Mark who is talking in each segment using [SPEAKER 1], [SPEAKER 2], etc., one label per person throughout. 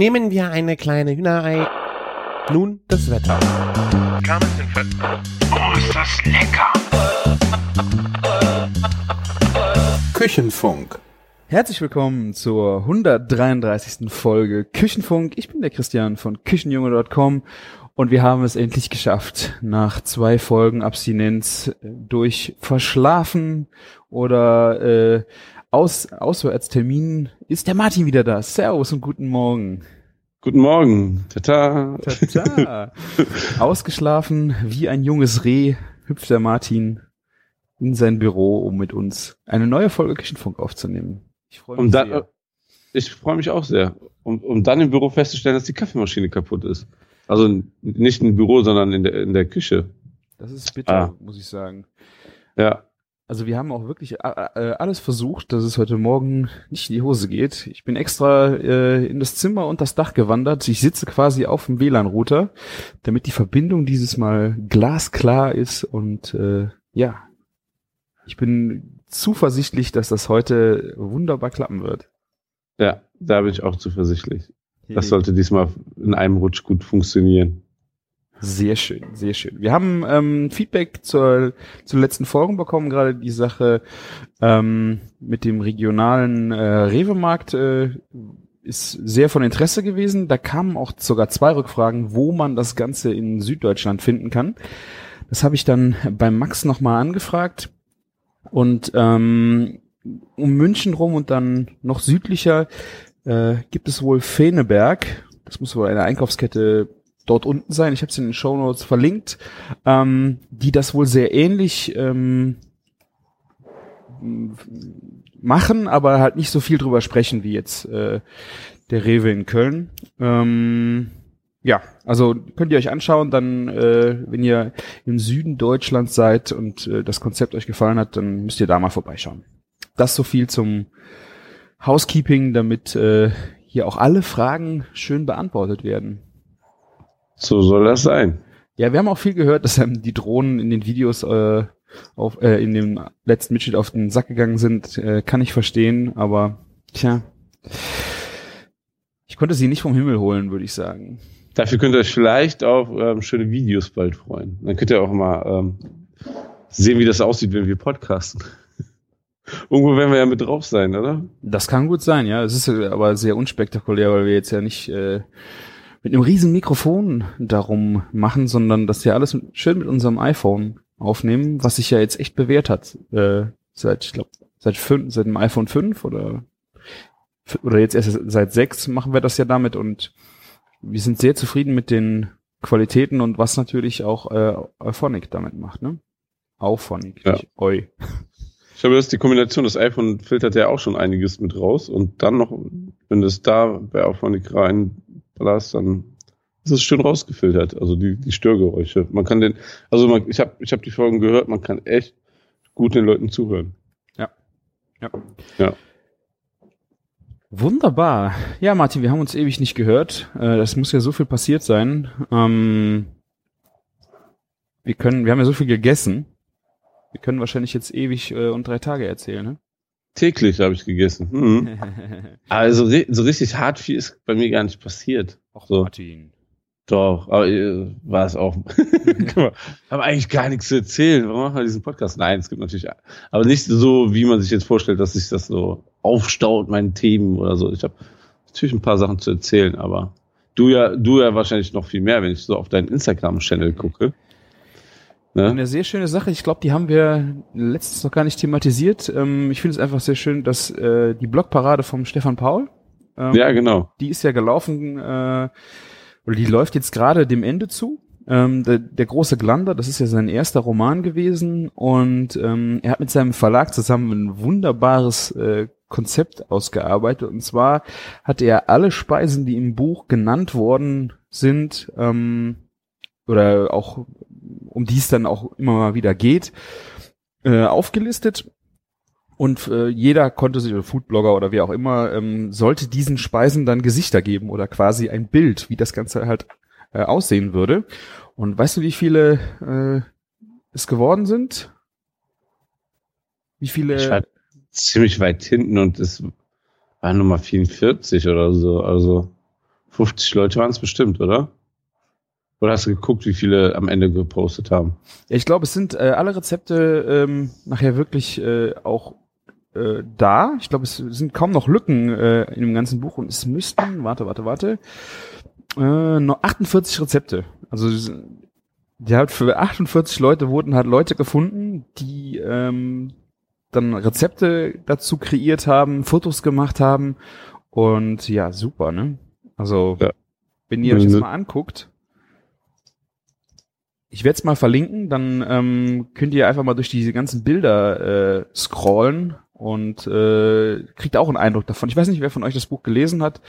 [SPEAKER 1] Nehmen wir eine kleine Hühnerei. Nun das Wetter.
[SPEAKER 2] Oh, ist das lecker!
[SPEAKER 3] Küchenfunk.
[SPEAKER 4] Herzlich willkommen zur 133. Folge Küchenfunk. Ich bin der Christian von Küchenjunge.com und wir haben es endlich geschafft. Nach zwei Folgen Abstinenz durch Verschlafen oder äh, Aus Auswärtsterminen ist der Martin wieder da. Servus und guten Morgen.
[SPEAKER 5] Guten Morgen. Tata.
[SPEAKER 4] Tata. Ausgeschlafen wie ein junges Reh hüpft der Martin in sein Büro, um mit uns eine neue Folge Küchenfunk aufzunehmen. Ich freue mich
[SPEAKER 5] Und dann,
[SPEAKER 4] sehr.
[SPEAKER 5] ich freue mich auch sehr. Um, um dann im Büro festzustellen, dass die Kaffeemaschine kaputt ist. Also nicht im Büro, sondern in der, in der Küche.
[SPEAKER 4] Das ist bitter,
[SPEAKER 5] Ah.
[SPEAKER 4] muss ich sagen.
[SPEAKER 5] Ja.
[SPEAKER 4] Also wir haben auch wirklich äh, äh, alles versucht, dass es heute Morgen nicht in die Hose geht. Ich bin extra äh, in das Zimmer und das Dach gewandert. Ich sitze quasi auf dem WLAN-Router, damit die Verbindung dieses Mal glasklar ist. Und äh, ja, ich bin zuversichtlich, dass das heute wunderbar klappen wird.
[SPEAKER 5] Ja, da bin ich auch zuversichtlich. Das sollte diesmal in einem Rutsch gut funktionieren.
[SPEAKER 4] Sehr schön, sehr schön. Wir haben ähm, Feedback zur, zur letzten Folge bekommen, gerade die Sache ähm, mit dem regionalen äh, Rewe-Markt äh, ist sehr von Interesse gewesen. Da kamen auch sogar zwei Rückfragen, wo man das Ganze in Süddeutschland finden kann. Das habe ich dann beim Max nochmal angefragt. Und ähm, um München rum und dann noch südlicher äh, gibt es wohl Feneberg. Das muss wohl eine Einkaufskette dort unten sein. Ich habe es in den Show Notes verlinkt, ähm, die das wohl sehr ähnlich ähm, machen, aber halt nicht so viel drüber sprechen wie jetzt äh, der Rewe in Köln. Ähm, ja, also könnt ihr euch anschauen, dann, äh, wenn ihr im Süden Deutschlands seid und äh, das Konzept euch gefallen hat, dann müsst ihr da mal vorbeischauen. Das so viel zum Housekeeping, damit äh, hier auch alle Fragen schön beantwortet werden.
[SPEAKER 5] So soll das sein.
[SPEAKER 4] Ja, wir haben auch viel gehört, dass einem die Drohnen in den Videos äh, auf, äh, in dem letzten Mitschnitt auf den Sack gegangen sind. Äh, kann ich verstehen, aber tja. Ich konnte sie nicht vom Himmel holen, würde ich sagen.
[SPEAKER 5] Dafür könnt ihr euch vielleicht auf ähm, schöne Videos bald freuen. Dann könnt ihr auch mal ähm, sehen, wie das aussieht, wenn wir podcasten. Irgendwo werden wir ja mit drauf sein, oder?
[SPEAKER 4] Das kann gut sein, ja. Es ist äh, aber sehr unspektakulär, weil wir jetzt ja nicht äh, mit einem riesen Mikrofon darum machen, sondern dass wir alles schön mit unserem iPhone aufnehmen, was sich ja jetzt echt bewährt hat. Äh, seit, ich glaube, seit fünf, seit dem iPhone 5 oder oder jetzt erst seit 6 machen wir das ja damit und wir sind sehr zufrieden mit den Qualitäten und was natürlich auch äh, Euphonic damit macht, ne? Auphonic,
[SPEAKER 5] Ja.
[SPEAKER 4] nicht Eu.
[SPEAKER 5] Ich glaube, das ist die Kombination. Das iPhone filtert ja auch schon einiges mit raus. Und dann noch, wenn du es da bei Auphonic reinballerst, dann ist es schön rausgefiltert. Also die, die Störgeräusche. Man kann den, also man, ich habe ich hab die Folgen gehört, man kann echt gut den Leuten zuhören.
[SPEAKER 4] Ja.
[SPEAKER 5] Ja.
[SPEAKER 4] Wunderbar. Ja, Martin, wir haben uns ewig nicht gehört. Äh, das muss ja so viel passiert sein. Ähm, wir können, wir haben ja so viel gegessen. Wir können wahrscheinlich jetzt ewig äh, und drei Tage erzählen, ne?
[SPEAKER 5] Täglich habe ich gegessen. Mhm. Also so richtig hart viel ist bei mir gar nicht passiert.
[SPEAKER 4] Ach,
[SPEAKER 5] So.
[SPEAKER 4] Martin.
[SPEAKER 5] Doch, aber äh, war es auch. Habe eigentlich gar nichts zu erzählen. Warum machen wir diesen Podcast? Nein, es gibt natürlich, aber nicht so, wie man sich jetzt vorstellt, dass sich das so aufstaut, meine Themen oder so. Ich habe natürlich ein paar Sachen zu erzählen, aber du ja, du ja wahrscheinlich noch viel mehr, wenn ich so auf deinen Instagram-Channel gucke. Ne?
[SPEAKER 4] Eine sehr schöne Sache. Ich glaube, die haben wir letztens noch gar nicht thematisiert. Ähm, ich finde es einfach sehr schön, dass äh, die Blogparade vom Stefan Paul, ähm,
[SPEAKER 5] Ja, genau.
[SPEAKER 4] die ist ja gelaufen, äh, oder die läuft jetzt gerade dem Ende zu. Ähm, der, der große Glander, das ist ja sein erster Roman gewesen und ähm, er hat mit seinem Verlag zusammen ein wunderbares äh, Konzept ausgearbeitet und zwar hat er alle Speisen, die im Buch genannt worden sind, ähm, oder auch um die es dann auch immer mal wieder geht, äh, aufgelistet und äh, jeder konnte sich, oder Foodblogger oder wie auch immer, ähm, sollte diesen Speisen dann Gesichter geben oder quasi ein Bild, wie das Ganze halt äh, aussehen würde. Und weißt du, wie viele äh, es geworden sind? Wie viele?
[SPEAKER 5] Ich war ziemlich weit hinten und es war Nummer 44 oder so. Also 50 Leute waren es bestimmt, oder? Oder hast du geguckt, wie viele am Ende gepostet haben?
[SPEAKER 4] Ich glaube, es sind äh, alle Rezepte ähm, nachher wirklich äh, auch äh, da. Ich glaube, es sind kaum noch Lücken äh, in dem ganzen Buch und es müssten, warte, warte, warte, äh, nur 48 Rezepte. Also die hat für 48 Leute wurden halt Leute gefunden, die ähm, dann Rezepte dazu kreiert haben, Fotos gemacht haben und ja, super, ne? Also
[SPEAKER 5] Ja.
[SPEAKER 4] wenn ihr euch das mal anguckt, ich werde es mal verlinken, dann ähm, könnt ihr einfach mal durch diese ganzen Bilder äh, scrollen und äh, kriegt auch einen Eindruck davon. Ich weiß nicht, wer von euch das Buch gelesen hat.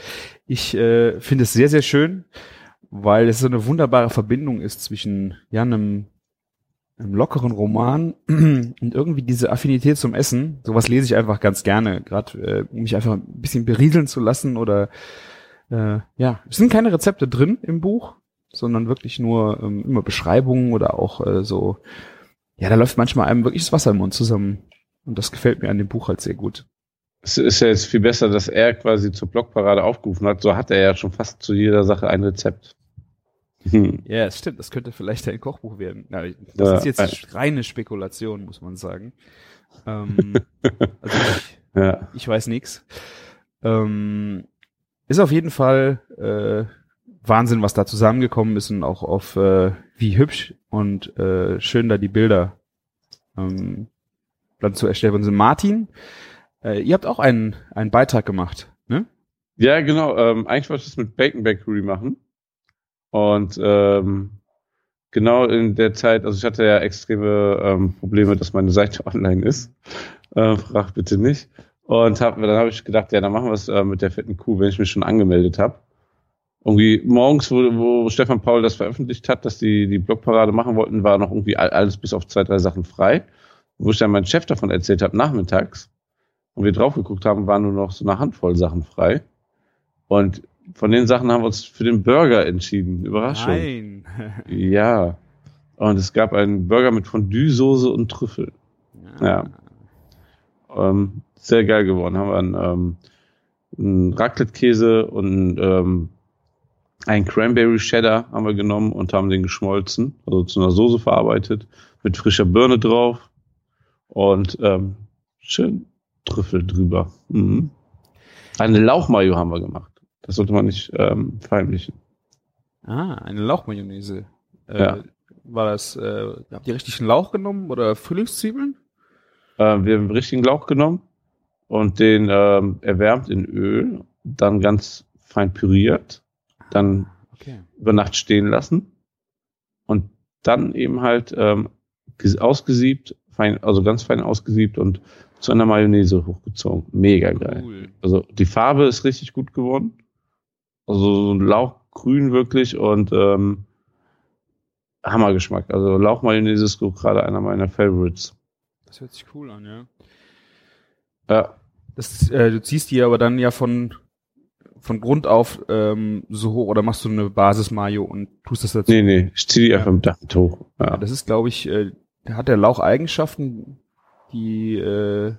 [SPEAKER 4] Ich äh, finde es sehr, sehr schön, weil es so eine wunderbare Verbindung ist zwischen ja, einem, einem lockeren Roman und irgendwie diese Affinität zum Essen. Sowas lese ich einfach ganz gerne, gerade äh, um mich einfach ein bisschen berieseln zu lassen oder äh, ja, es sind keine Rezepte drin im Buch, sondern wirklich nur ähm, immer Beschreibungen oder auch äh, so, ja, da läuft manchmal einem wirklich das Wasser im Mund zusammen. Und das gefällt mir an dem Buch halt sehr gut.
[SPEAKER 5] Es ist ja jetzt viel besser, dass er quasi zur Blogparade aufgerufen hat. So hat er ja schon fast zu jeder Sache ein Rezept. Hm.
[SPEAKER 4] Ja, es stimmt, das könnte vielleicht ein Kochbuch werden. Ja, das
[SPEAKER 5] Ja,
[SPEAKER 4] ist jetzt
[SPEAKER 5] ein-
[SPEAKER 4] reine Spekulation, muss man sagen. Ähm, also ich,
[SPEAKER 5] Ja.
[SPEAKER 4] ich weiß nix. Ähm, ist auf jeden Fall äh, Wahnsinn, was da zusammengekommen ist und auch auf äh, wie hübsch und äh, schön da die Bilder ähm, dann zu erstellen worden sind. Martin, äh, ihr habt auch einen, einen Beitrag gemacht, ne?
[SPEAKER 5] Ja, genau. Ähm, eigentlich wollte ich das mit Bacon Bakery machen. Und ähm, genau in der Zeit, also ich hatte ja extreme ähm, Probleme, dass meine Seite online ist. Äh, frag bitte nicht. Und hab, dann habe ich gedacht, ja, dann machen wir es äh, mit der fetten Kuh, wenn ich mich schon angemeldet habe. Irgendwie morgens, wo, wo Stefan Paul das veröffentlicht hat, dass die die Blogparade machen wollten, war noch irgendwie all- alles bis auf zwei, drei Sachen frei. Wo ich dann meinem Chef davon erzählt habe, nachmittags, und wir drauf geguckt haben, waren nur noch so eine Handvoll Sachen frei. Und von den Sachen haben wir uns für den Burger entschieden. Überraschung.
[SPEAKER 4] Nein.
[SPEAKER 5] Ja. Und es gab einen Burger mit Fondue-Soße und Trüffel. Ja. Ähm, sehr geil geworden. Haben wir einen, ähm, einen Raclette-Käse und ähm, einen Cranberry Cheddar haben wir genommen und haben den geschmolzen, also zu einer Soße verarbeitet, mit frischer Birne drauf und ähm, schön Trüffel drüber. Mhm. Eine Lauchmayo haben wir gemacht. Das sollte man nicht ähm, verheimlichen.
[SPEAKER 4] Ah, eine Lauchmayonnaise. Äh,
[SPEAKER 5] Ja.
[SPEAKER 4] War das, äh, habt ihr richtig einen Lauch genommen oder Frühlingszwiebeln?
[SPEAKER 5] Äh, wir haben richtigen Lauch genommen und den ähm, erwärmt in Öl, dann ganz fein püriert, dann
[SPEAKER 4] Okay.
[SPEAKER 5] über Nacht stehen lassen und dann eben halt ähm, ges- ausgesiebt, fein, also ganz fein ausgesiebt und zu einer Mayonnaise hochgezogen. Mega geil.
[SPEAKER 4] Cool.
[SPEAKER 5] Also die Farbe ist richtig gut geworden. Also so ein Lauchgrün wirklich und ähm, Hammergeschmack. Also Lauchmayonnaise ist gerade einer meiner Favorites.
[SPEAKER 4] Das hört sich cool an, ja.
[SPEAKER 5] Ja,
[SPEAKER 4] Das, äh, du ziehst die aber dann ja von, von Grund auf ähm, so hoch oder machst du eine Basis-Mayo und tust das dazu?
[SPEAKER 5] nee, nee, ich ziehe die einfach mit damit hoch.
[SPEAKER 4] Ja, das ist, glaube ich, äh, hat der Lauch Eigenschaften, die äh,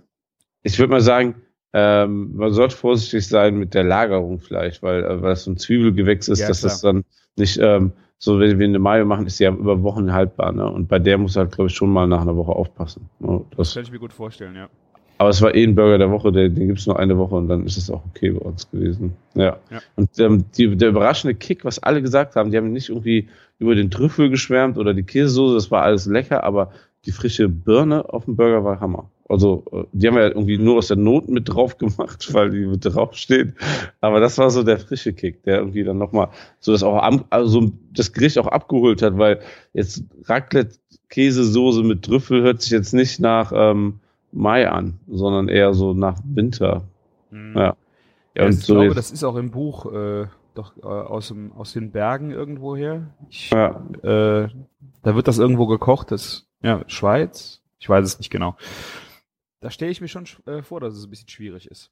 [SPEAKER 5] Ich würde mal sagen, ähm, man sollte vorsichtig sein mit der Lagerung vielleicht, weil, äh, weil es so ein Zwiebelgewächs ist,
[SPEAKER 4] Ja,
[SPEAKER 5] dass
[SPEAKER 4] klar.
[SPEAKER 5] das dann nicht ähm, so, wenn wir eine Mayo machen, ist sie ja über Wochen haltbar. Ne? Und bei der muss halt, glaube ich, schon mal nach einer Woche aufpassen. Ne? Das,
[SPEAKER 4] kann ich mir gut vorstellen, ja.
[SPEAKER 5] Aber es war eh ein Burger der Woche, der, den gibt's nur eine Woche und dann ist es auch okay bei uns gewesen. Ja.
[SPEAKER 4] Ja.
[SPEAKER 5] Und ähm, die, der überraschende Kick, was alle gesagt haben, die haben nicht irgendwie über den Trüffel geschwärmt oder die Käsesoße, das war alles lecker, aber die frische Birne auf dem Burger war Hammer. Also, äh, die haben wir ja irgendwie nur aus der Not mit drauf gemacht, weil die mit drauf steht. Aber das war so der frische Kick, der irgendwie dann nochmal so das auch am, also das Gericht auch abgeholt hat, weil jetzt Raclette Käsesoße mit Trüffel hört sich jetzt nicht nach ähm, Mai an, sondern eher so nach Winter.
[SPEAKER 4] Mhm.
[SPEAKER 5] Ja.
[SPEAKER 4] Ja,
[SPEAKER 5] und
[SPEAKER 4] ich
[SPEAKER 5] so
[SPEAKER 4] glaube, das ist auch im Buch äh, doch äh, aus, dem, aus den Bergen irgendwoher. Ich,
[SPEAKER 5] Ja.
[SPEAKER 4] äh, da wird das irgendwo gekocht. Das, ja, Schweiz. Ich weiß es nicht genau. Da stelle ich mir schon äh, vor, dass es ein bisschen schwierig ist.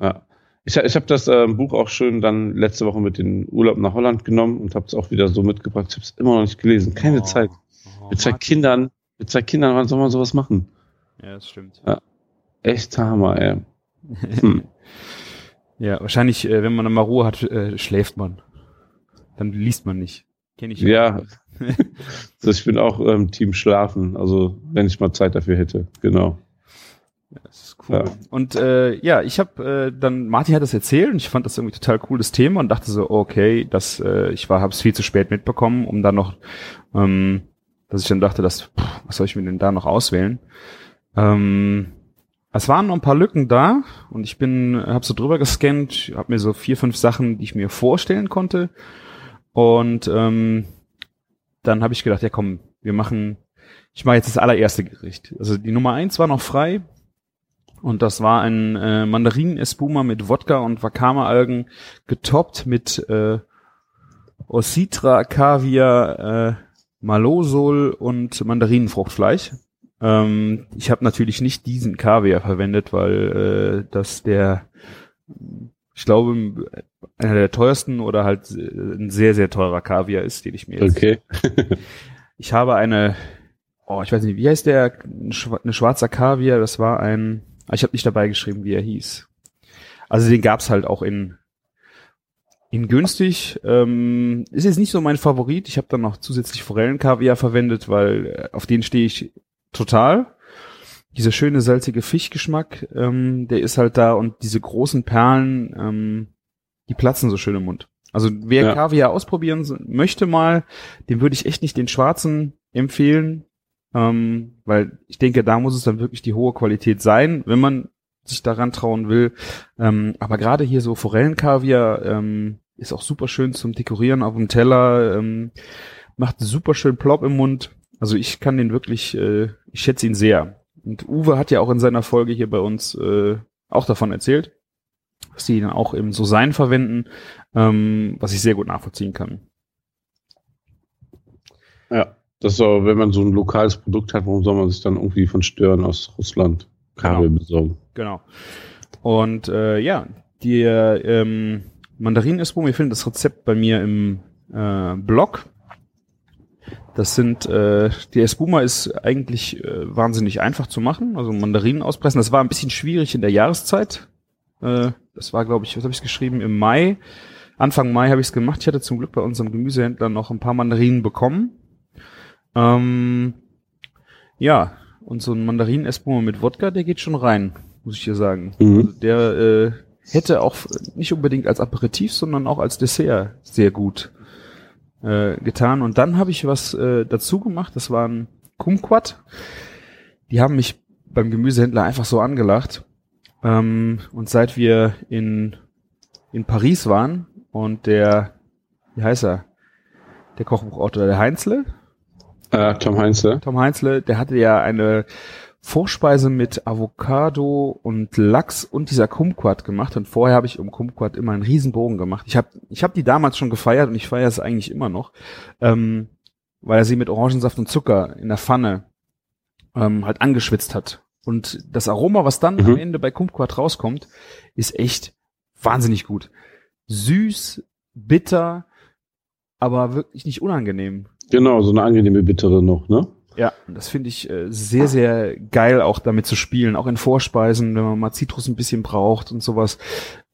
[SPEAKER 5] Ja. Ich, ich habe das ähm, Buch auch schön dann letzte Woche mit den Urlaub nach Holland genommen und habe es auch wieder so mitgebracht. Ich habe es immer noch nicht gelesen. Keine
[SPEAKER 4] Oh.
[SPEAKER 5] Zeit.
[SPEAKER 4] Oh,
[SPEAKER 5] Mit zwei
[SPEAKER 4] Martin.
[SPEAKER 5] Kindern, mit zwei Kindern, wann soll man sowas machen?
[SPEAKER 4] Ja, das stimmt.
[SPEAKER 5] Ja. Echt Hammer, ey. Hm.
[SPEAKER 4] Ja, wahrscheinlich, äh, wenn man mal Ruhe hat, äh, schläft man. Dann liest man nicht. Kenn ich
[SPEAKER 5] Ja. also ich bin auch ähm, Team Schlafen, also wenn ich mal Zeit dafür hätte, genau.
[SPEAKER 4] Das ist cool.
[SPEAKER 5] Ja.
[SPEAKER 4] Und äh, ja, ich habe äh, dann Martin hat das erzählt und ich fand das irgendwie total cooles Thema und dachte so, okay, das äh, ich war habe es viel zu spät mitbekommen, um dann noch ähm, dass ich dann dachte, dass pff, was soll ich mir denn da noch auswählen? Ähm, es waren noch ein paar Lücken da und ich bin habe so drüber gescannt, habe mir so vier fünf Sachen, die ich mir vorstellen konnte und ähm, dann habe ich gedacht, ja komm, wir machen ich mache jetzt das allererste Gericht. Also die Nummer eins war noch frei, und das war ein äh, Mandarinen-Espuma mit Wodka und Wakame-Algen getoppt mit äh, Ositra, Kaviar, äh, Malosol und Mandarinenfruchtfleisch. Ähm, ich habe natürlich nicht diesen Kaviar verwendet, weil äh, das der, ich glaube, einer der teuersten oder halt äh, ein sehr, sehr teurer Kaviar ist, den ich mir jetzt
[SPEAKER 5] Okay.
[SPEAKER 4] ich habe eine, oh, ich weiß nicht, wie heißt der, eine schwarzer Kaviar, das war ein, ah, ich habe nicht dabei geschrieben, wie er hieß. Also den gab's halt auch in, in günstig. Ähm, ist jetzt nicht so mein Favorit. Ich habe dann noch zusätzlich Forellenkaviar verwendet, weil äh, auf den stehe ich total. Dieser schöne salzige Fischgeschmack, ähm, der ist halt da und diese großen Perlen, ähm, die platzen so schön im Mund. Also wer
[SPEAKER 5] Ja.
[SPEAKER 4] Kaviar ausprobieren möchte mal, dem würde ich echt nicht den schwarzen empfehlen, ähm, weil ich denke, da muss es dann wirklich die hohe Qualität sein, wenn man sich daran trauen will. Ähm, aber gerade hier so Forellenkaviar ähm, ist auch super schön zum Dekorieren auf dem Teller, ähm, macht super schön plopp im Mund. Also ich kann den wirklich, äh, ich schätze ihn sehr. Und Uwe hat ja auch in seiner Folge hier bei uns äh, auch davon erzählt, dass die ihn auch im so sein verwenden, ähm, was ich sehr gut nachvollziehen kann.
[SPEAKER 5] Ja. Das ist auch, wenn man so ein lokales Produkt hat, warum soll man sich dann irgendwie von Stören aus Russland Kabel besorgen?
[SPEAKER 4] Genau. Und äh, ja, die ähm, Mandarinen-Espuma, ihr findet das Rezept bei mir im äh, Blog. Das sind, äh, die Espuma ist eigentlich äh, wahnsinnig einfach zu machen, also Mandarinen auspressen. Das war ein bisschen schwierig in der Jahreszeit. Äh, das war, glaube ich, was habe ich geschrieben, im Mai. Anfang Mai habe ich es gemacht. Ich hatte zum Glück bei unserem Gemüsehändler noch ein paar Mandarinen bekommen. Ähm, ja, und so ein Mandarinen-Espuma mit Wodka, der geht schon rein, muss ich dir sagen.
[SPEAKER 5] Mhm.
[SPEAKER 4] Also der äh, hätte auch nicht unbedingt als Aperitif, sondern auch als Dessert sehr gut äh, getan. Und dann habe ich was äh, dazu gemacht, das war ein Kumquat. Die haben mich beim Gemüsehändler einfach so angelacht. Ähm, und seit wir in, in Paris waren und der, wie heißt er? Der Kochbuchautor, der Heinzle,
[SPEAKER 5] Äh, Tom Heinze.
[SPEAKER 4] Tom Heinzle, der hatte ja eine Vorspeise mit Avocado und Lachs und dieser Kumquat gemacht und vorher habe ich um Kumquat immer einen Riesenbogen gemacht. Ich habe ich hab die damals schon gefeiert und ich feiere es eigentlich immer noch, ähm, weil er sie mit Orangensaft und Zucker in der Pfanne ähm, halt angeschwitzt hat. Und das Aroma, was dann
[SPEAKER 5] Mhm.
[SPEAKER 4] am Ende bei Kumquat rauskommt, ist echt wahnsinnig gut. Süß, bitter, aber wirklich nicht unangenehm.
[SPEAKER 5] Genau, so eine angenehme bittere noch, ne?
[SPEAKER 4] Ja, das finde ich äh, sehr, sehr geil, auch damit zu spielen, auch in Vorspeisen, wenn man mal Zitrus ein bisschen braucht und sowas.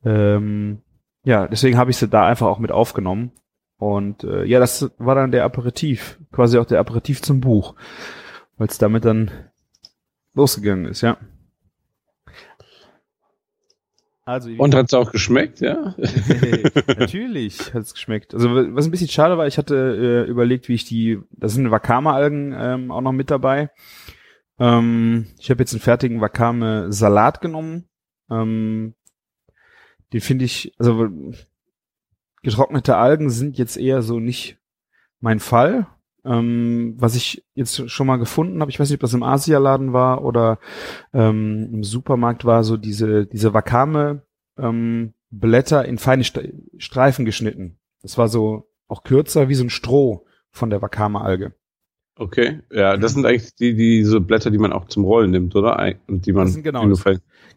[SPEAKER 4] Ähm, ja, deswegen habe ich sie da einfach auch mit aufgenommen. Und äh, ja, das war dann der Aperitif, quasi auch der Aperitif zum Buch, weil es damit dann losgegangen ist, ja. Also,
[SPEAKER 5] Und hat's auch geschmeckt, ja?
[SPEAKER 4] Natürlich hat es geschmeckt. Also was ein bisschen schade war, ich hatte äh, überlegt, wie ich die, da sind Wakame-Algen ähm, auch noch mit dabei. Ähm, ich habe jetzt einen fertigen Wakame-Salat genommen. Ähm, den finde ich, also getrocknete Algen sind jetzt eher so nicht mein Fall. Ähm, was ich jetzt schon mal gefunden habe, ich weiß nicht, ob das im Asialaden war oder ähm, im Supermarkt war, so diese, diese Wakame ähm, Blätter in feine St Streifen geschnitten. Das war so auch kürzer wie so ein Stroh von der Wakame-Alge.
[SPEAKER 5] Okay. Ja, das sind eigentlich die, diese Blätter, die man auch zum Rollen nimmt, oder? Und die man
[SPEAKER 4] Das sind genau das.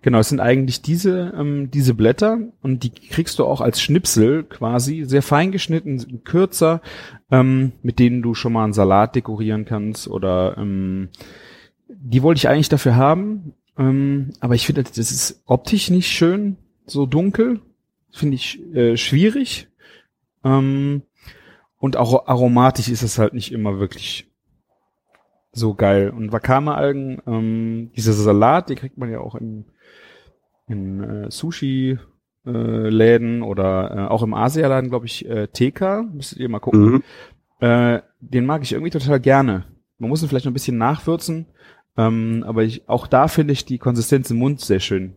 [SPEAKER 4] Genau, es sind eigentlich diese, ähm, diese Blätter und die kriegst du auch als Schnipsel quasi, sehr fein geschnitten, kürzer, ähm, mit denen du schon mal einen Salat dekorieren kannst oder ähm, die wollte ich eigentlich dafür haben, ähm, aber ich finde, das ist optisch nicht schön, so dunkel. finde ich äh, schwierig. Ähm, und auch aromatisch ist es halt nicht immer wirklich so geil. Und Wakame-Algen, ähm, dieser Salat, den kriegt man ja auch in, in äh, Sushi äh, Läden oder äh, auch im Asialaden, glaube ich, äh, TK, müsstet ihr mal gucken.
[SPEAKER 5] Mhm.
[SPEAKER 4] Äh, den mag ich irgendwie total gerne. Man muss ihn vielleicht noch ein bisschen nachwürzen, ähm, aber ich, auch da finde ich die Konsistenz im Mund sehr schön.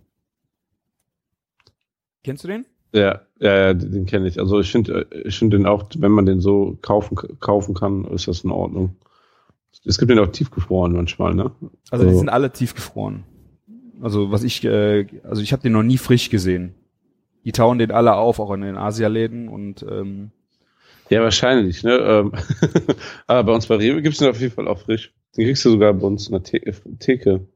[SPEAKER 4] Kennst du den?
[SPEAKER 5] Ja, ja, ja den, den kenne ich. Also ich finde, ich finde den auch, wenn man den so kaufen, kaufen kann, ist das in Ordnung. Es gibt den auch tiefgefroren manchmal, ne?
[SPEAKER 4] Also die
[SPEAKER 5] So.
[SPEAKER 4] sind alle tiefgefroren. Also was ich, äh, also ich habe den noch nie frisch gesehen. Die tauen den alle auf, auch in den Asialäden und ähm,
[SPEAKER 5] Ja, wahrscheinlich, ne? Ähm, Aber bei uns bei Rewe gibt's den auf jeden Fall auch frisch. Den kriegst du sogar bei uns in der The Theke.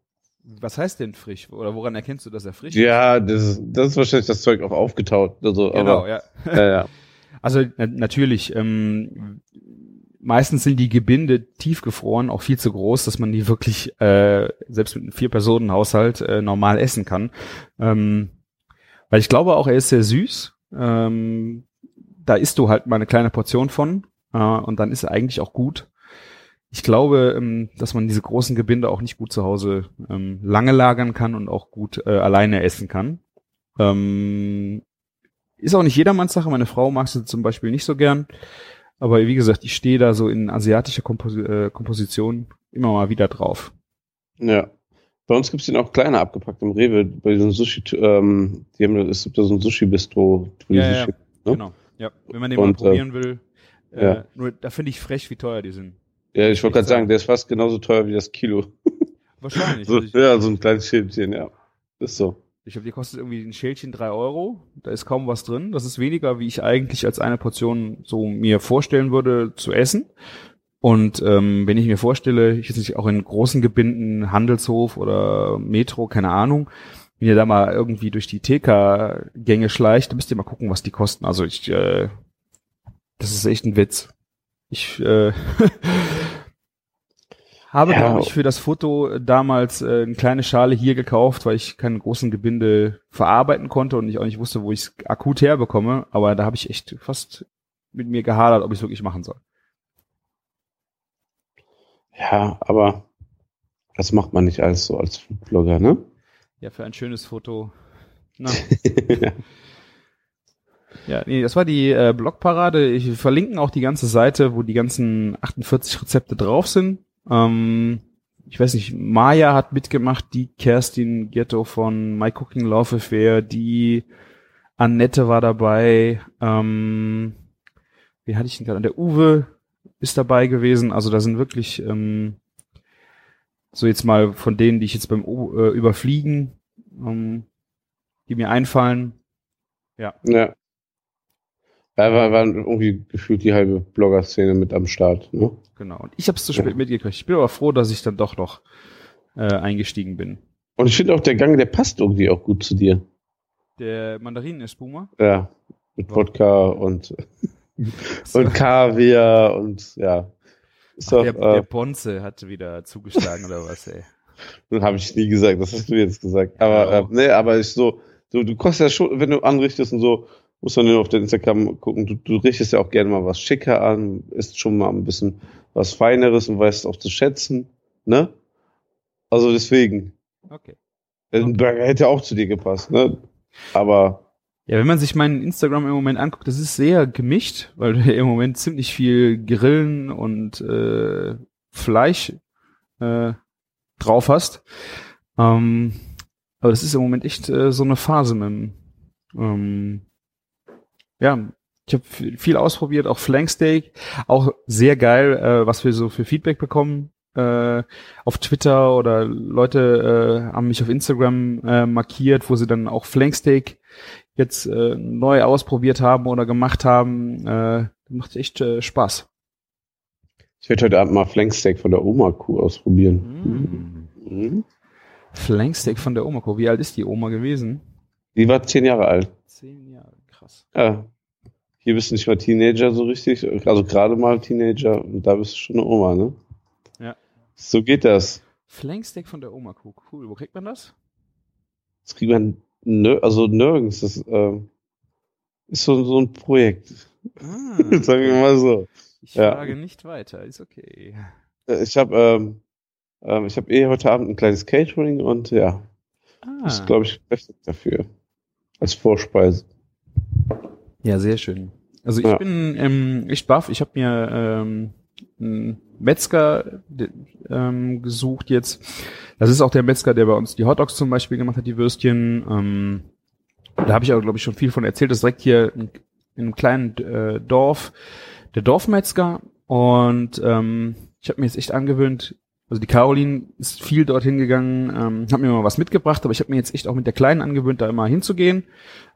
[SPEAKER 4] was heißt denn frisch? Oder woran erkennst du, dass er frisch ist?
[SPEAKER 5] Ja, das ist, das ist wahrscheinlich das Zeug auch aufgetaut. Also,
[SPEAKER 4] Genau,
[SPEAKER 5] aber,
[SPEAKER 4] ja.
[SPEAKER 5] ja, ja.
[SPEAKER 4] Also na natürlich, ähm, meistens sind die Gebinde tiefgefroren auch viel zu groß, dass man die wirklich äh, selbst mit einem Vier-Personen-Haushalt äh, normal essen kann. Ähm, weil ich glaube auch, er ist sehr süß. Ähm, da isst du halt mal eine kleine Portion von äh, und dann ist er eigentlich auch gut. Ich glaube, ähm, dass man diese großen Gebinde auch nicht gut zu Hause ähm, lange lagern kann und auch gut äh, alleine essen kann. Ähm, ist auch nicht jedermanns Sache. Meine Frau mag sie zum Beispiel nicht so gern. Aber wie gesagt, ich stehe da so in asiatischer Kompos äh, Komposition immer mal wieder drauf.
[SPEAKER 5] ja. Bei uns gibt's den auch kleiner abgepackt im Rewe. Bei diesem Sushi, ähm, die haben, es gibt da so ein Sushi-Bistro.
[SPEAKER 4] Ja, ja,
[SPEAKER 5] Sushi- ne?
[SPEAKER 4] Genau. Ja, wenn man den
[SPEAKER 5] Und,
[SPEAKER 4] mal probieren will. Äh,
[SPEAKER 5] ja.
[SPEAKER 4] Nur da finde ich frech, wie teuer die sind.
[SPEAKER 5] Ja, ich wollte gerade sagen,
[SPEAKER 4] sag-
[SPEAKER 5] der ist fast genauso teuer wie das Kilo.
[SPEAKER 4] Wahrscheinlich.
[SPEAKER 5] So,
[SPEAKER 4] Also
[SPEAKER 5] ja, so ein kleines Schälchen, ja. Ist so.
[SPEAKER 4] Ich glaube, die kostet irgendwie ein Schälchen drei Euro. Da ist kaum was drin. Das ist weniger, wie ich eigentlich als eine Portion so mir vorstellen würde zu essen. Und ähm, wenn ich mir vorstelle, ich jetzt nicht auch in großen Gebinden, Handelshof oder Metro, keine Ahnung, wenn ihr da mal irgendwie durch die TK-Gänge schleicht, dann müsst ihr mal gucken, was die kosten. Also ich, äh, das ist echt ein Witz. Ich äh, habe,
[SPEAKER 5] Ja.
[SPEAKER 4] glaube ich, für das Foto damals äh, eine kleine Schale hier gekauft, weil ich keine großen Gebinde verarbeiten konnte und ich auch nicht wusste, wo ich es akut herbekomme. Aber da habe ich echt fast mit mir gehadert, ob ich es wirklich machen soll.
[SPEAKER 5] Ja, aber das macht man nicht alles so als Foodblogger, ne?
[SPEAKER 4] Ja, für ein schönes Foto. Na. Ja, nee, das war die äh, Blogparade. Ich verlinken auch die ganze Seite, wo die ganzen 48 Rezepte drauf sind. Ähm, ich weiß nicht, Maya hat mitgemacht, die Kerstin Ghetto von My Cooking Love Affair, die Annette war dabei, ähm, wie hatte ich denn gerade? Der Uwe ist dabei gewesen. Also da sind wirklich ähm, so jetzt mal von denen, die ich jetzt beim U äh, Überfliegen, ähm, die mir einfallen.
[SPEAKER 5] Ja. Ja, war, war irgendwie gefühlt die halbe Blogger-Szene mit am Start, ne?
[SPEAKER 4] Genau. Und ich habe es zu spät mitgekriegt. Ich bin aber froh, dass ich dann doch noch äh, eingestiegen bin.
[SPEAKER 5] Und ich finde auch, der Gang, der passt irgendwie auch gut zu dir.
[SPEAKER 4] Der Mandarinen-Espuma.
[SPEAKER 5] Ja. Mit
[SPEAKER 4] Ja.
[SPEAKER 5] Wodka und, und Kaviar und ja.
[SPEAKER 4] Ach,
[SPEAKER 5] doch,
[SPEAKER 4] der, der
[SPEAKER 5] äh,
[SPEAKER 4] Ponze hat wieder zugeschlagen oder was, ey.
[SPEAKER 5] habe ich nie gesagt, das hast du jetzt gesagt. Aber,
[SPEAKER 4] Ja.
[SPEAKER 5] äh, nee, aber ich so, so, du kostest ja schon, wenn du anrichtest und so, musst du nur auf den Instagram gucken, du, du richtest ja auch gerne mal was schicker an, isst schon mal ein bisschen was Feineres und weißt auch zu schätzen, ne? Also deswegen,
[SPEAKER 4] Okay.
[SPEAKER 5] ein Burger hätte auch zu dir gepasst, ne? Aber,
[SPEAKER 4] Ja, wenn man sich meinen Instagram im Moment anguckt, das ist sehr gemischt, weil du im Moment ziemlich viel Grillen und äh, Fleisch äh, drauf hast. Ähm, aber das ist im Moment echt äh, so eine Phase mit dem, ähm, ja, ich habe viel ausprobiert, auch Flanksteak, auch sehr geil, äh, was wir so für Feedback bekommen äh, auf Twitter oder Leute äh, haben mich auf Instagram äh, markiert, wo sie dann auch Flanksteak jetzt äh, neu ausprobiert haben oder gemacht haben. Äh, macht echt äh, Spaß.
[SPEAKER 5] ich werde heute Abend mal Flanksteak von der Oma-Kuh ausprobieren. Mhm.
[SPEAKER 4] Flanksteak von der Oma. Wie alt ist die Oma gewesen?
[SPEAKER 5] Die war zehn Jahre alt.
[SPEAKER 4] Zehn Krass.
[SPEAKER 5] Ja. Hier bist du nicht mal Teenager so richtig, also gerade mal Teenager und da bist du schon eine Oma, ne?
[SPEAKER 4] Ja.
[SPEAKER 5] So geht das.
[SPEAKER 4] Flanksteak von der Oma. Cool. Wo kriegt man das?
[SPEAKER 5] Das kriegt man nir also nirgends. Das, ähm, ist so, so ein Projekt.
[SPEAKER 4] Ah,
[SPEAKER 5] Sagen wir mal so.
[SPEAKER 4] Ich
[SPEAKER 5] Ja.
[SPEAKER 4] frage nicht weiter, ist okay.
[SPEAKER 5] Äh, Ich habe ähm, ähm, ich habe eh heute Abend ein kleines Catering und ja,
[SPEAKER 4] Ah,
[SPEAKER 5] ist glaube ich perfekt dafür. Als Vorspeise.
[SPEAKER 4] Ja, sehr schön. Also ich
[SPEAKER 5] Ja.
[SPEAKER 4] bin ähm, echt baff. Ich habe mir ähm, einen Metzger ähm, gesucht jetzt. Das ist auch der Metzger, der bei uns die Hotdogs zum Beispiel gemacht hat, die Würstchen. Ähm, da habe ich aber, glaube ich, schon viel von erzählt. Das ist direkt hier in, in einem kleinen äh, Dorf, der Dorfmetzger. Und ähm, ich habe mir jetzt echt angewöhnt, also die Caroline ist viel dorthin gegangen, ähm, hat mir mal was mitgebracht, aber ich habe mir jetzt echt auch mit der Kleinen angewöhnt, da immer hinzugehen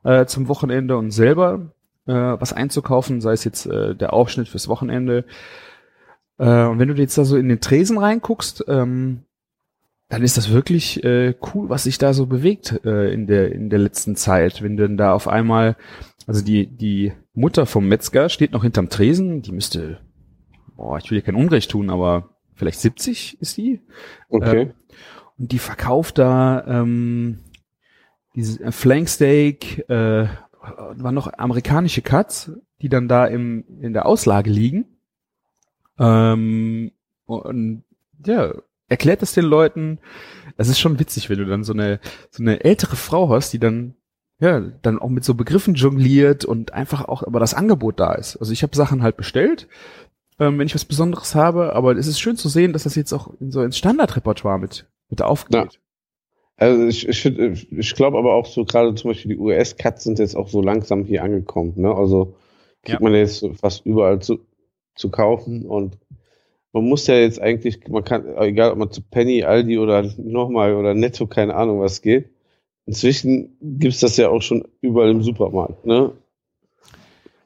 [SPEAKER 4] äh, zum Wochenende und selber äh, was einzukaufen, sei es jetzt äh, der Aufschnitt fürs Wochenende. Äh, und wenn du jetzt da so in den Tresen reinguckst, ähm, dann ist das wirklich äh, cool, was sich da so bewegt äh, in der in der letzten Zeit. Wenn dann da auf einmal, also die die Mutter vom Metzger steht noch hinterm Tresen, die müsste, boah, ich will ihr kein Unrecht tun, aber vielleicht 70 ist die.
[SPEAKER 5] Okay.
[SPEAKER 4] Ähm, und die verkauft da ähm, diese äh, Flanksteak, äh, waren noch amerikanische Cuts, die dann da im in der Auslage liegen. Ähm, und ja, erklärt das den Leuten. Das ist schon witzig, wenn du dann so eine so eine ältere Frau hast, die dann ja dann auch mit so Begriffen jongliert und einfach auch, aber das Angebot da ist. Also ich habe Sachen halt bestellt, ähm, wenn ich was Besonderes habe, aber es ist schön zu sehen, dass das jetzt auch in so ins Standardrepertoire mit mit aufgeht.
[SPEAKER 5] Also ich, ich, ich glaube aber auch so gerade zum Beispiel die US-Cuts sind jetzt auch so langsam hier angekommen. Ne? Also kriegt
[SPEAKER 4] Ja.
[SPEAKER 5] man jetzt fast überall zu, zu kaufen und man muss ja jetzt eigentlich, man kann, egal ob man zu Penny, Aldi oder nochmal oder Netto, keine Ahnung was geht. Inzwischen gibt's das ja auch schon überall im Supermarkt. Ne?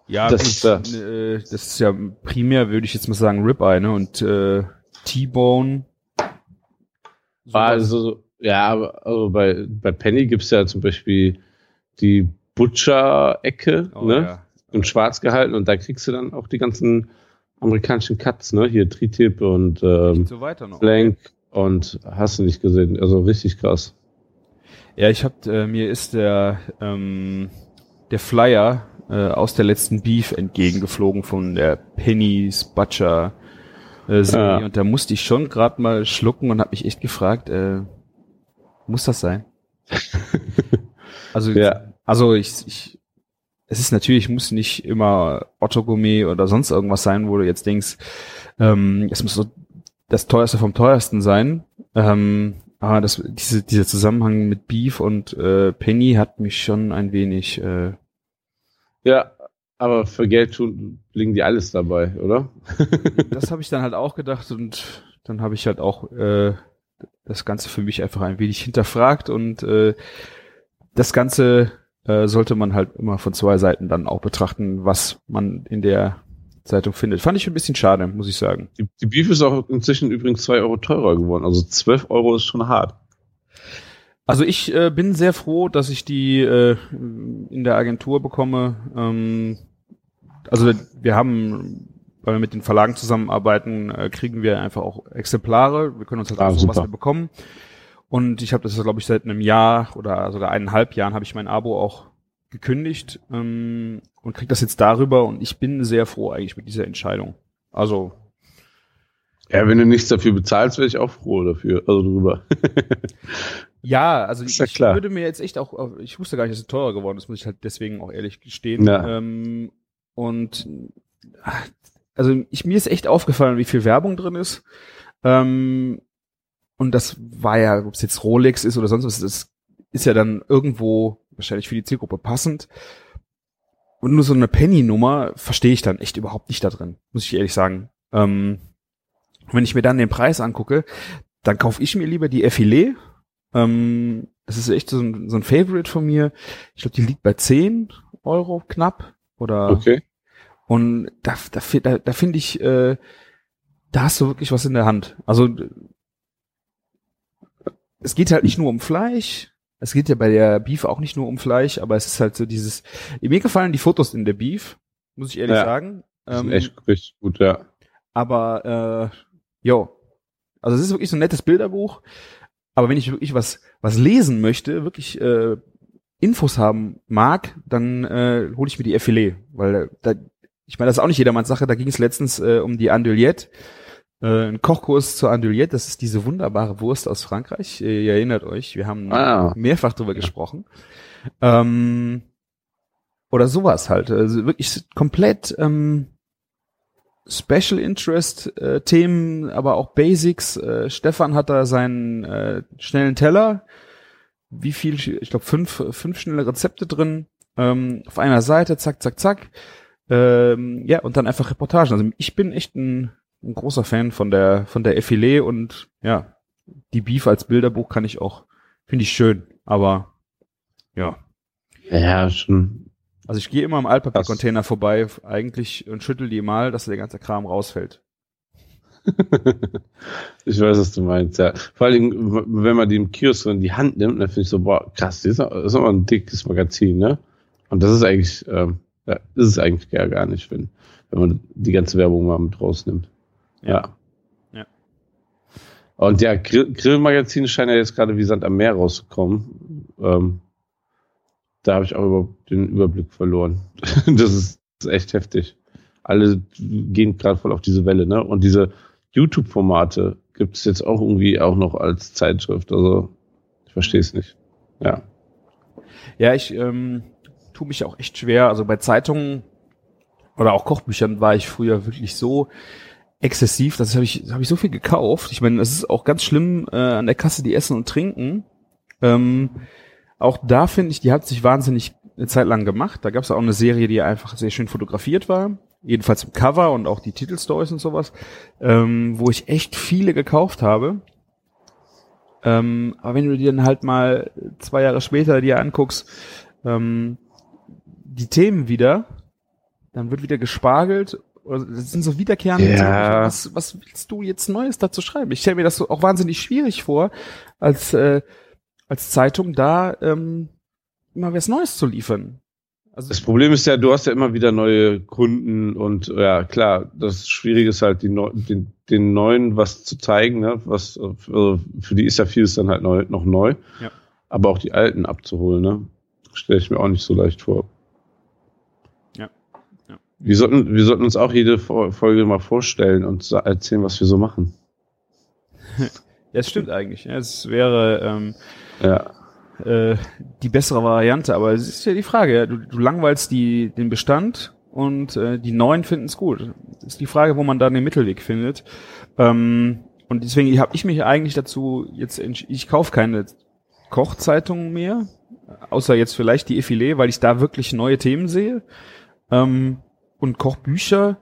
[SPEAKER 4] Ja,
[SPEAKER 5] Das
[SPEAKER 4] gut,
[SPEAKER 5] ist das.
[SPEAKER 4] Äh, das ist ja primär, würde ich jetzt mal sagen, Ribeye, ne? Und äh, T-Bone. sowas.
[SPEAKER 5] Also, ja, aber also bei, bei Penny gibt's ja zum Beispiel die Butcher-Ecke,
[SPEAKER 4] Oh,
[SPEAKER 5] ne?
[SPEAKER 4] ja.
[SPEAKER 5] in schwarz gehalten und da kriegst du dann auch die ganzen amerikanischen Cuts, ne? Hier Tri-Tip und ähm,
[SPEAKER 4] so.
[SPEAKER 5] Flank und hast du nicht gesehen. Also richtig krass.
[SPEAKER 4] Ja, ich hab, äh, mir ist der, ähm, der Flyer äh, aus der letzten Beef entgegengeflogen von der Penny's Butcher äh, Serie
[SPEAKER 5] Ja.
[SPEAKER 4] und da musste ich schon gerade mal schlucken und habe mich echt gefragt, äh, muss das sein? also,
[SPEAKER 5] Ja.
[SPEAKER 4] also ich, ich, es ist natürlich, muss nicht immer Otto Gourmet oder sonst irgendwas sein, wo du jetzt denkst, ähm, es muss so das teuerste vom teuersten sein. Ähm, aber das, diese, dieser Zusammenhang mit Beef und äh, Penny hat mich schon ein wenig. Äh,
[SPEAKER 5] Ja, aber für Geld tun, liegen die alles dabei, oder?
[SPEAKER 4] das habe ich dann halt auch gedacht und dann habe ich halt auch äh, das Ganze für mich einfach ein wenig hinterfragt und äh, das Ganze äh, sollte man halt immer von zwei Seiten dann auch betrachten, was man in der Zeitung findet. Fand ich ein bisschen schade, muss ich sagen.
[SPEAKER 5] Die, die Beef ist auch inzwischen übrigens zwei Euro teurer geworden. Also 12 Euro ist schon hart.
[SPEAKER 4] Also ich äh, bin sehr froh, dass ich die äh, in der Agentur bekomme. Ähm, also wir haben, weil wir mit den Verlagen zusammenarbeiten, äh, kriegen wir einfach auch Exemplare. Wir können uns halt
[SPEAKER 5] Ah,
[SPEAKER 4] aussuchen, was wir bekommen. Und ich habe das, glaube ich, seit einem Jahr oder sogar eineinhalb Jahren habe ich mein Abo auch gekündigt ähm, und kriege das jetzt darüber. Und ich bin sehr froh eigentlich mit dieser Entscheidung. Also
[SPEAKER 5] Ja, wenn du nichts dafür bezahlst, wäre ich auch froh dafür, also drüber.
[SPEAKER 4] Ja, also
[SPEAKER 5] ja
[SPEAKER 4] ich
[SPEAKER 5] klar.
[SPEAKER 4] würde mir jetzt echt auch, auch- ich wusste gar nicht, dass es teurer geworden ist, muss ich halt deswegen auch ehrlich gestehen.
[SPEAKER 5] Ja.
[SPEAKER 4] Ähm, und ach, also ich, mir ist echt aufgefallen, wie viel Werbung drin ist. Ähm, und das war ja, ob es jetzt Rolex ist oder sonst was, das ist ja dann irgendwo wahrscheinlich für die Zielgruppe passend. Und nur so eine Penny-Nummer verstehe ich dann echt überhaupt nicht da drin, muss ich ehrlich sagen. Ähm, wenn ich mir dann den Preis angucke, dann kaufe ich mir lieber die Effilé. Ähm, das ist echt so ein, so ein Favorite von mir. Ich glaube, die liegt bei 10 Euro knapp. Oder
[SPEAKER 5] Okay.
[SPEAKER 4] und da, da, da, da finde ich, äh, da hast du wirklich was in der Hand. Also es geht halt nicht nur um Fleisch. Es geht ja bei der Beef auch nicht nur um Fleisch, aber es ist halt so dieses. Mir gefallen die Fotos in der Beef, muss ich ehrlich
[SPEAKER 5] Ja.
[SPEAKER 4] sagen.
[SPEAKER 5] Das
[SPEAKER 4] Ähm,
[SPEAKER 5] ist echt richtig gut, ja.
[SPEAKER 4] aber äh, jo, also es ist wirklich so ein nettes Bilderbuch. Aber wenn ich wirklich was was lesen möchte, wirklich äh, Infos haben mag, dann äh, hole ich mir die Effilé, weil äh, da, ich meine, das ist auch nicht jedermanns Sache. Da ging es letztens äh, um die Andouillette, äh, ein Kochkurs zur Andouillette. Das ist diese wunderbare Wurst aus Frankreich. Äh, ihr erinnert euch, wir haben
[SPEAKER 5] Ah.
[SPEAKER 4] mehrfach drüber gesprochen. Ähm, oder sowas halt. Also wirklich komplett ähm, Special Interest äh, Themen, aber auch Basics. Äh, Stefan hat da seinen äh, schnellen Teller. Wie viel? Ich glaube fünf, fünf schnelle Rezepte drin. Ähm, auf einer Seite, zack, zack, zack. Ähm, ja, und dann einfach Reportagen. Also ich bin echt ein, ein großer Fan von der von der Effilé und ja, die Beef als Bilderbuch kann ich auch, finde ich schön. Aber ja,
[SPEAKER 5] Ja, schon.
[SPEAKER 4] Also ich gehe immer am Altpapiercontainer vorbei eigentlich und schüttel die mal, dass der ganze Kram rausfällt.
[SPEAKER 5] ich weiß, was du meinst, ja. Vor w- wenn man die im Kiosk in die Hand nimmt, dann finde ich so, boah, krass, das ist, das ist aber ein dickes Magazin, ne? Und das ist eigentlich, ähm, ja, ist es eigentlich gar, gar nicht, wenn, wenn man die ganze Werbung mal mit rausnimmt. Ja.
[SPEAKER 4] Ja.
[SPEAKER 5] Und ja, Grill Grillmagazine scheinen ja jetzt gerade wie Sand am Meer rauszukommen. Ähm, da habe ich auch überhaupt den Überblick verloren. das ist echt heftig. Alle gehen gerade voll auf diese Welle, ne? Und diese YouTube-Formate gibt es jetzt auch irgendwie auch noch als Zeitschrift. Also ich verstehe es nicht. Ja.
[SPEAKER 4] Ja, ich ähm, tue mich auch echt schwer. Also bei Zeitungen oder auch Kochbüchern war ich früher wirklich so exzessiv, das habe ich, habe ich so viel gekauft. Ich meine, es ist auch ganz schlimm äh, an der Kasse, die essen und trinken. Ähm, auch da finde ich, die hat sich wahnsinnig eine Zeit lang gemacht. Da gab es auch eine Serie, die einfach sehr schön fotografiert war. Jedenfalls im Cover und auch die Titelstories und sowas, ähm, wo ich echt viele gekauft habe. Ähm, aber wenn du dir dann halt mal zwei Jahre später dir anguckst, ähm, die Themen wieder, dann wird wieder gespargelt. Oder das sind so wiederkehrende. Themen. Was, was willst du jetzt Neues dazu schreiben? Ich stelle mir das so auch wahnsinnig schwierig vor, als, äh, als Zeitung da ähm, immer was Neues zu liefern. Also
[SPEAKER 5] Das Problem ist ja, du hast ja immer wieder neue Kunden und ja, klar, das Schwierige ist halt, die Neu den, den Neuen was zu zeigen, ne? was äh, für, die ist ja vieles dann halt neu, noch neu.
[SPEAKER 4] Ja.
[SPEAKER 5] Aber auch die Alten abzuholen, ne? Stelle ich mir auch nicht so leicht vor.
[SPEAKER 4] Ja. Ja.
[SPEAKER 5] Wir sollten, wir sollten uns auch jede Fo- Folge mal vorstellen und erzählen, was wir so machen.
[SPEAKER 4] ja, es stimmt eigentlich. Es wäre ähm,
[SPEAKER 5] Ja.
[SPEAKER 4] äh, die bessere Variante. Aber es ist ja die Frage, ja, du, du langweilst die, den Bestand und äh, die Neuen finden es gut. Das ist die Frage, wo man da den Mittelweg findet. Ähm, und deswegen habe ich mich eigentlich dazu jetzt ich kaufe keine Kochzeitungen mehr, außer jetzt vielleicht die Effilé, weil ich da wirklich neue Themen sehe. Ähm, und Kochbücher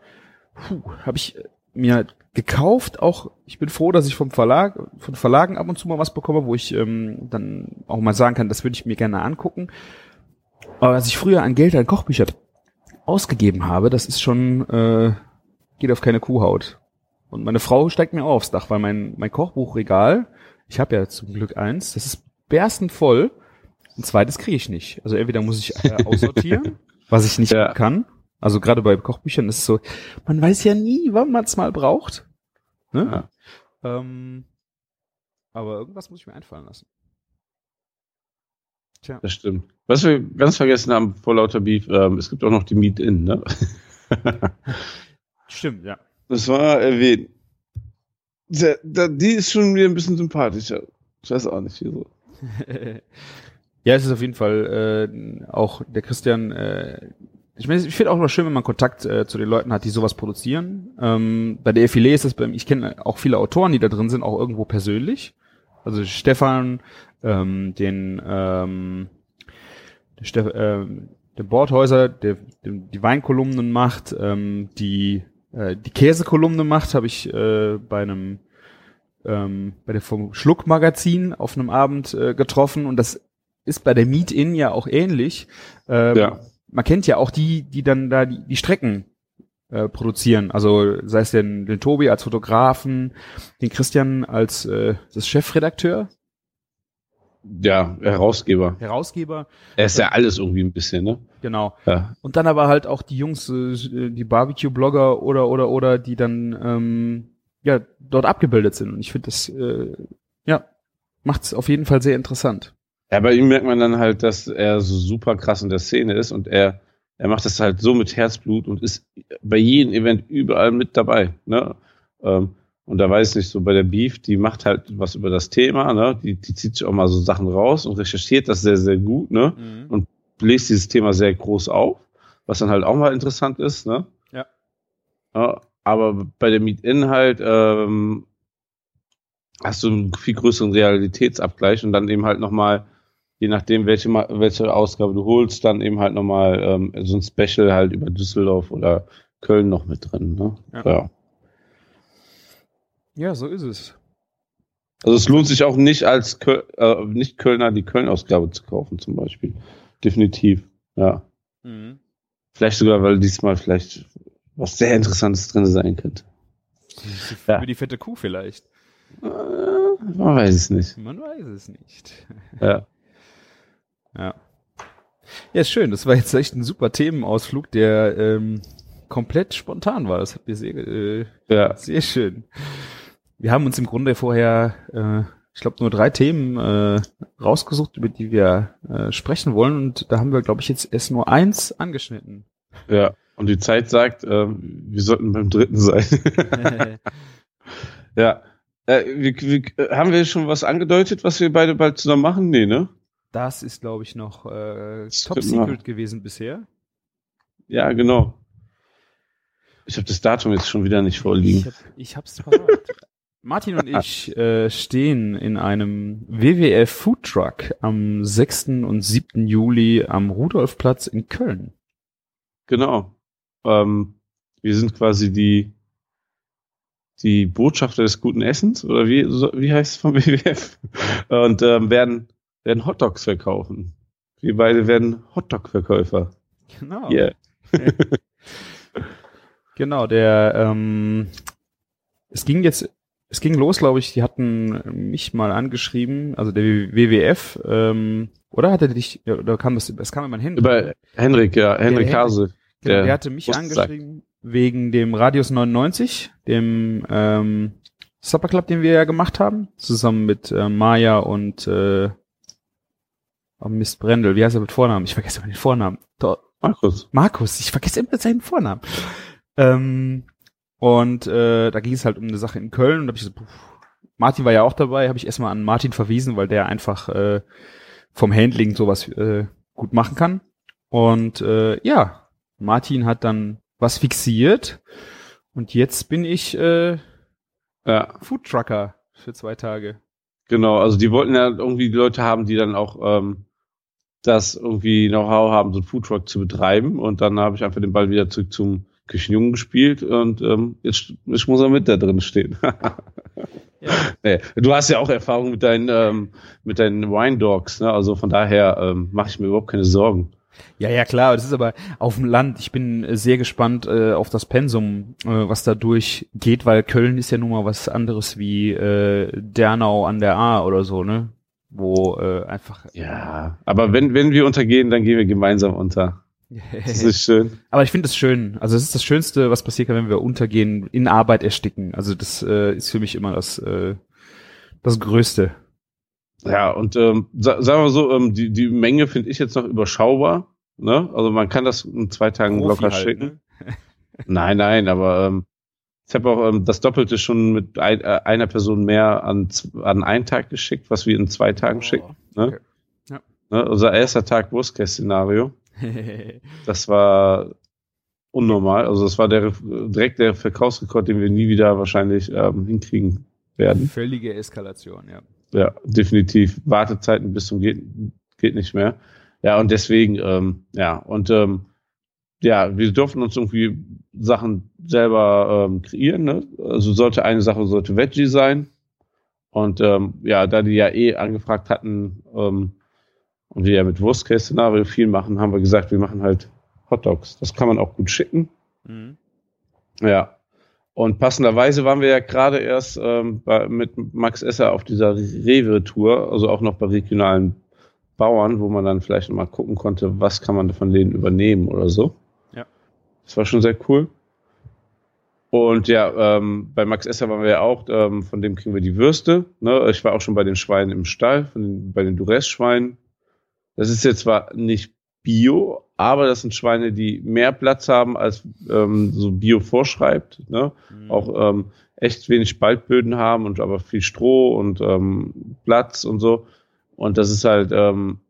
[SPEAKER 4] habe ich mir gekauft. Auch ich bin froh, dass ich vom Verlag, von Verlagen ab und zu mal was bekomme, wo ich ähm, dann auch mal sagen kann, das würde ich mir gerne angucken. Aber was ich früher an Geld an Kochbücher ausgegeben habe, das ist schon äh, geht auf keine Kuhhaut. Und meine Frau steigt mir auch aufs Dach, weil mein mein Kochbuchregal, ich habe ja zum Glück eins, das ist berstend voll. Ein zweites kriege ich nicht. Also entweder muss ich äh, aussortieren, was ich nicht
[SPEAKER 5] Ja.
[SPEAKER 4] kann. Also gerade bei Kochbüchern ist es so, man weiß ja nie, wann man es mal braucht. Ne? Ähm, aber irgendwas muss ich mir einfallen lassen. Tja.
[SPEAKER 5] Das stimmt. Was wir ganz vergessen haben vor lauter Beef, ähm, es gibt auch noch die Meet-In, ne?
[SPEAKER 4] Stimmt, ja.
[SPEAKER 5] Das war erwähnt. Der, der, die ist schon wieder ein bisschen sympathischer. Ich weiß auch nicht, wieso.
[SPEAKER 4] ja, es ist auf jeden Fall äh, auch der Christian. Äh, ich meine, ich finde auch immer schön, wenn man Kontakt äh, zu den Leuten hat, die sowas produzieren. Ähm, bei der Effilé ist das bei mir, ich kenne auch viele Autoren, die da drin sind, auch irgendwo persönlich. Also Stefan, ähm, den ähm, der, Steff, ähm, der Bordhäuser, der, der die Weinkolumnen macht, ähm, die äh, die Käsekolumne macht, habe ich äh, bei einem ähm, bei der vom Schluck Magazin auf einem Abend äh, getroffen und das ist bei der Meet-In ja auch ähnlich. Ähm,
[SPEAKER 5] Ja.
[SPEAKER 4] Man kennt ja auch die, die dann da die, die Strecken äh, produzieren. Also sei es den, den Tobi als Fotografen, den Christian als äh, das Chefredakteur,
[SPEAKER 5] Ja, Herausgeber.
[SPEAKER 4] Herausgeber,
[SPEAKER 5] Er ist ja alles irgendwie ein bisschen, ne?
[SPEAKER 4] genau.
[SPEAKER 5] Ja.
[SPEAKER 4] Und dann aber halt auch die Jungs, äh, die Barbecue-Blogger oder oder oder die dann ähm, ja dort abgebildet sind. Und ich finde das äh, ja macht es auf jeden Fall sehr interessant.
[SPEAKER 5] Ja, bei ihm merkt man dann halt, dass er so super krass in der Szene ist und er, er macht das halt so mit Herzblut und ist bei jedem Event überall mit dabei. Ne? Ähm, und da weiß ich nicht, so bei der Beef, die macht halt was über das Thema, ne? Die, die zieht sich auch mal so Sachen raus und recherchiert das sehr, sehr gut, ne?
[SPEAKER 4] Mhm.
[SPEAKER 5] Und bläst dieses Thema sehr groß auf, was dann halt auch mal interessant ist, ne?
[SPEAKER 4] Ja.
[SPEAKER 5] ja aber bei der Meet-In halt ähm, hast du einen viel größeren Realitätsabgleich und dann eben halt nochmal, je nachdem, welche, welche Ausgabe du holst, dann eben halt nochmal ähm, so ein Special halt über Düsseldorf oder Köln noch mit drin, ne?
[SPEAKER 4] Ja.
[SPEAKER 5] ja.
[SPEAKER 4] Ja, so ist es.
[SPEAKER 5] Also es lohnt sich auch nicht als Köl äh, nicht Kölner die Köln-Ausgabe zu kaufen, zum Beispiel. Definitiv. Ja.
[SPEAKER 4] Mhm.
[SPEAKER 5] Vielleicht sogar, weil diesmal vielleicht was sehr Interessantes drin sein könnte. Ja.
[SPEAKER 4] Über die fette Kuh vielleicht.
[SPEAKER 5] Äh, man weiß es nicht.
[SPEAKER 4] Man weiß es nicht.
[SPEAKER 5] Ja.
[SPEAKER 4] Ja. Ja, ist schön. Das war jetzt echt ein super Themenausflug, der ähm, komplett spontan war. Das hat mir sehr, äh,
[SPEAKER 5] Ja.
[SPEAKER 4] sehr schön. Wir haben uns im Grunde vorher, äh, ich glaube, nur drei Themen äh, rausgesucht, über die wir äh, sprechen wollen. Und da haben wir, glaube ich, jetzt erst nur eins angeschnitten.
[SPEAKER 5] Ja. Und die Zeit sagt, ähm, wir sollten beim dritten sein. ja. Äh, wir, wir, haben wir schon was angedeutet, was wir beide bald zusammen machen? Nee, ne?
[SPEAKER 4] Das ist, glaube ich, noch äh, Top Secret gewesen bisher.
[SPEAKER 5] Ja, genau. Ich habe das Datum jetzt schon wieder nicht vorliegen.
[SPEAKER 4] Ich, hab, ich hab's parat. Martin und ich äh, stehen in einem WWF Food Truck am 6. und 7. Juli am Rudolfplatz in Köln.
[SPEAKER 5] Genau. Ähm, wir sind quasi die, die Botschafter des guten Essens, oder wie, so, wie heißt es vom WWF? Und ähm, werden, werden Hotdogs verkaufen. Wir beide werden Hotdog-Verkäufer.
[SPEAKER 4] Genau.
[SPEAKER 5] Yeah.
[SPEAKER 4] Genau, der ähm, es ging jetzt, es ging los, glaube ich, die hatten mich mal angeschrieben, also der WWF, ähm, oder hatte dich, ja, oder kam das, es kam in mein Handy.
[SPEAKER 5] Über Henrik, ja, Henrik. Hase.
[SPEAKER 4] Genau, der,
[SPEAKER 5] der
[SPEAKER 4] hatte mich angeschrieben wegen dem Radius 99, dem ähm, Supper Club, den wir ja gemacht haben, zusammen mit äh, Maya und äh, oh Mist Brendel. Wie heißt er mit Vornamen? Ich vergesse immer den Vornamen. Doch,
[SPEAKER 5] Markus.
[SPEAKER 4] Markus, ich vergesse immer seinen Vornamen. Ähm, und äh, da ging es halt um eine Sache in Köln und da hab ich so, puh, Martin war ja auch dabei, habe ich erstmal an Martin verwiesen, weil der einfach äh, vom Handling sowas äh, gut machen kann. Und äh, ja, Martin hat dann was fixiert und jetzt bin ich äh,
[SPEAKER 5] Ja,
[SPEAKER 4] Foodtrucker für zwei Tage.
[SPEAKER 5] genau. Also die wollten ja irgendwie die Leute haben, die dann auch ähm, das irgendwie Know-how haben, so einen Foodtruck zu betreiben. Und dann habe ich einfach den Ball wieder zurück zum Küchenjungen gespielt und ähm, jetzt, jetzt muss er mit da drin stehen.
[SPEAKER 4] Ja.
[SPEAKER 5] nee, du hast ja auch Erfahrung mit deinen ähm, mit deinen Wine Dogs, ne? Also von daher ähm, mache ich mir überhaupt keine Sorgen.
[SPEAKER 4] Ja, ja, klar, das ist aber auf dem Land. Ich bin sehr gespannt äh, auf das Pensum, äh, was da durchgeht, weil Köln ist ja nun mal was anderes wie äh, Dernau an der A oder so, ne? Wo äh, einfach.
[SPEAKER 5] Ja, aber wenn wenn wir untergehen, dann gehen wir gemeinsam unter. Das ist schön.
[SPEAKER 4] aber ich finde es schön. Also es ist das Schönste, was passieren kann, wenn wir untergehen, in Arbeit ersticken. Also das äh, ist für mich immer das äh, das Größte.
[SPEAKER 5] Ja, und ähm, sa sagen wir so, ähm, die, die Menge finde ich jetzt noch überschaubar. Ne? Also man kann das in zwei Tagen
[SPEAKER 4] Profi
[SPEAKER 5] locker
[SPEAKER 4] halt,
[SPEAKER 5] schicken.
[SPEAKER 4] ne?
[SPEAKER 5] Nein, nein, aber ähm, ich habe auch ähm, das Doppelte schon mit ein, äh, einer Person mehr an, an einen Tag geschickt, was wir in zwei Tagen schicken. Ne?
[SPEAKER 4] okay. Ja.
[SPEAKER 5] Ne? Unser erster Tag Worst-Case-Szenario. Das war unnormal. Also das war der direkt der Verkaufsrekord, den wir nie wieder wahrscheinlich ähm, hinkriegen werden.
[SPEAKER 4] Völlige Eskalation, ja.
[SPEAKER 5] Ja, definitiv. Wartezeiten bis zum geht, geht nicht mehr. Ja, und deswegen, ähm, ja, und ähm, ja, wir dürfen uns irgendwie Sachen selber ähm, kreieren. Ne? Also sollte eine Sache sollte Veggie sein. Und ähm, ja, da die ja eh angefragt hatten ähm, und wir ja mit Worst-Case-Szenario viel machen, haben wir gesagt, wir machen halt Hot Dogs. Das kann man auch gut schicken.
[SPEAKER 4] Mhm.
[SPEAKER 5] Ja. Und passenderweise waren wir ja gerade erst ähm, bei, mit Max Esser auf dieser Rewe-Tour, also auch noch bei regionalen Bauern, wo man dann vielleicht mal gucken konnte, was kann man von denen übernehmen oder so. Das war schon sehr cool. Und ja, ähm, bei Max Esser waren wir ja auch, ähm, von dem kriegen wir die Würste. Ne? Ich war auch schon bei den Schweinen im Stall, den, bei den Duress-Schweinen. Das ist jetzt zwar nicht Bio, aber das sind Schweine, die mehr Platz haben, als ähm, so Bio vorschreibt. Ne? Mhm. Auch ähm, echt wenig Spaltböden haben und aber viel Stroh und ähm, Platz und so. Und das ist halt ähm,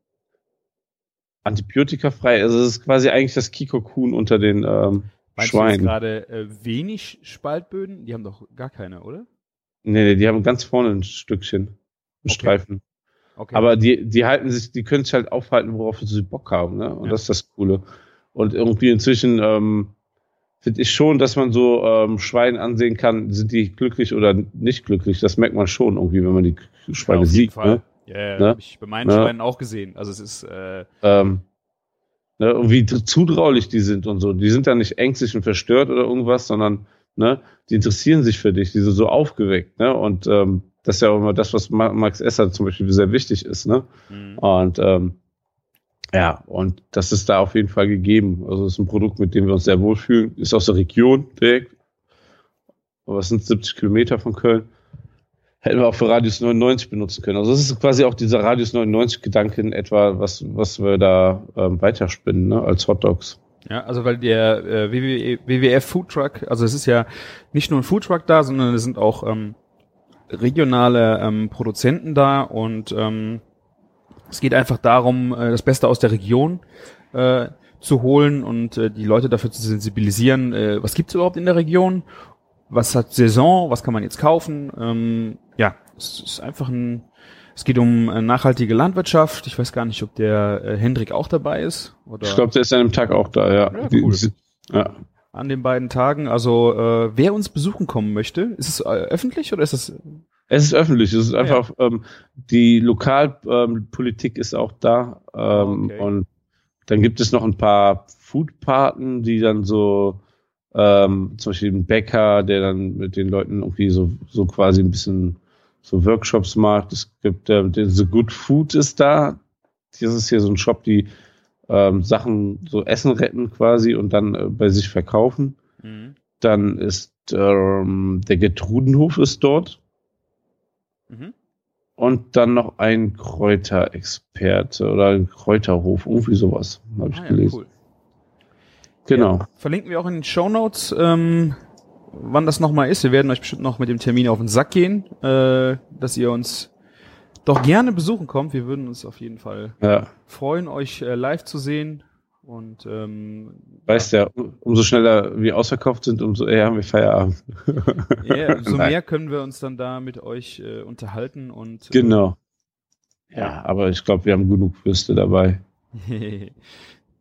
[SPEAKER 5] antibiotikafrei. Also es ist quasi eigentlich das Kiko-Kuhn unter den ähm, Meinst Schweinen.
[SPEAKER 4] du gerade äh, wenig Spaltböden? Die haben doch gar keine, oder?
[SPEAKER 5] Nee, nee, die haben ganz vorne ein Stückchen, einen okay. Streifen. Okay. Aber die, die halten sich, die können sich halt aufhalten, worauf sie Bock haben, ne? Und ja. das ist das Coole. Und irgendwie inzwischen ähm, finde ich schon, dass man so ähm, Schweine ansehen kann, sind die glücklich oder nicht glücklich. Das merkt man schon irgendwie, wenn man die Schweine ja, sieht.
[SPEAKER 4] Ne? Ja, ja, ne? habe ich bei meinen ne? Schweinen auch gesehen. Also es ist äh,
[SPEAKER 5] ähm, ne, und wie zutraulich die sind und so. Die sind da nicht ängstlich und verstört oder irgendwas, sondern ne, die interessieren sich für dich, die sind so aufgeweckt, ne? Und ähm, das ist ja auch immer das, was Max Esser zum Beispiel sehr wichtig ist. Ne? Mhm. Und ähm, ja, und das ist da auf jeden Fall gegeben. Also es ist ein Produkt, mit dem wir uns sehr wohlfühlen. Ist aus der Region direkt. Aber es sind 70 Kilometer von Köln. Hätten wir auch für Radius 99 benutzen können. Also das ist quasi auch dieser Radius 99 Gedanke in etwa, was, was wir da ähm, weiterspinnen, ne, als Hotdogs.
[SPEAKER 4] Ja, also weil der äh, WWF Food Truck, also es ist ja nicht nur ein Food Truck da, sondern es sind auch ähm, regionale ähm, Produzenten da und ähm, es geht einfach darum, äh, das Beste aus der Region äh, zu holen und äh, die Leute dafür zu sensibilisieren, äh, was gibt's überhaupt in der Region, was hat Saison, was kann man jetzt kaufen. Ähm, ja, es ist einfach ein, es geht um äh, nachhaltige Landwirtschaft. Ich weiß gar nicht, ob der äh, Hendrik auch dabei ist. Oder?
[SPEAKER 5] Ich glaube, der ist an dem Tag auch da, ja. ja, cool.
[SPEAKER 4] ja an den beiden Tagen. Also äh, wer uns besuchen kommen möchte, ist es äh, öffentlich oder ist es?
[SPEAKER 5] Es ist öffentlich. Es ist einfach ja. ähm, die Lokalpolitik ähm, ist auch da ähm, okay. und dann gibt es noch ein paar Foodpaten, die dann so ähm, zum Beispiel ein Bäcker, der dann mit den Leuten irgendwie so so quasi ein bisschen so Workshops macht. Es gibt äh, The Good Food ist da. Das ist hier so ein Shop, die ähm, Sachen, so Essen retten quasi und dann äh, bei sich verkaufen. Mhm. Dann ist ähm, der Getrudenhof ist dort. Mhm. Und dann noch ein Kräuterexperte oder ein Kräuterhof, irgendwie sowas, habe ich ah, gelesen. Ja, cool.
[SPEAKER 4] Genau. Ja, verlinken wir auch in den Show Notes, ähm, wann das nochmal ist. Wir werden euch bestimmt noch mit dem Termin auf den Sack gehen, äh, dass ihr uns doch gerne besuchen kommt. Wir würden uns auf jeden Fall ja. freuen, euch äh, live zu sehen. Und ähm,
[SPEAKER 5] weißt ja, umso schneller wir ausverkauft sind, umso eher haben wir Feierabend.
[SPEAKER 4] Ja, umso mehr können wir uns dann da mit euch äh, unterhalten und
[SPEAKER 5] äh, genau. Ja, aber ich glaube, wir haben genug Würste dabei.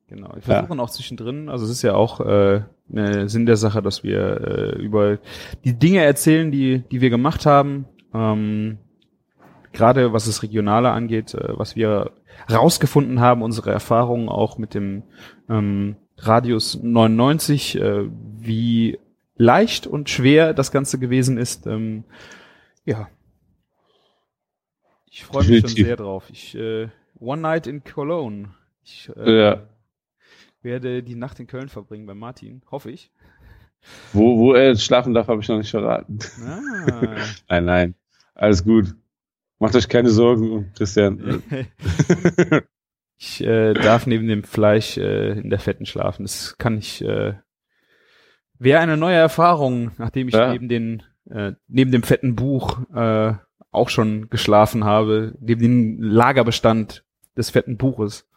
[SPEAKER 4] genau. Wir versuchen ja. auch zwischendrin, also es ist ja auch äh, ne, Sinn der Sache, dass wir äh, über die Dinge erzählen, die die wir gemacht haben. Ähm, gerade was das Regionale angeht, äh, was wir rausgefunden haben, unsere Erfahrungen auch mit dem ähm, Radius 99, äh, wie leicht und schwer das Ganze gewesen ist. Ähm, ja. Ich freue mich schon sehr drauf. Ich, äh, One Night in Cologne. Ich äh, ja. Werde die Nacht in Köln verbringen bei Martin, hoffe ich.
[SPEAKER 5] Wo, wo er jetzt schlafen darf, habe ich noch nicht verraten. Ah. nein, nein. Alles gut. Macht euch keine Sorgen, Christian.
[SPEAKER 4] ich äh, darf neben dem Fleisch äh, in der Fetten schlafen. Das kann ich. Äh, Wäre eine neue Erfahrung, nachdem ich ja. neben den äh, neben dem fetten Buch äh, auch schon geschlafen habe, neben dem Lagerbestand des fetten Buches.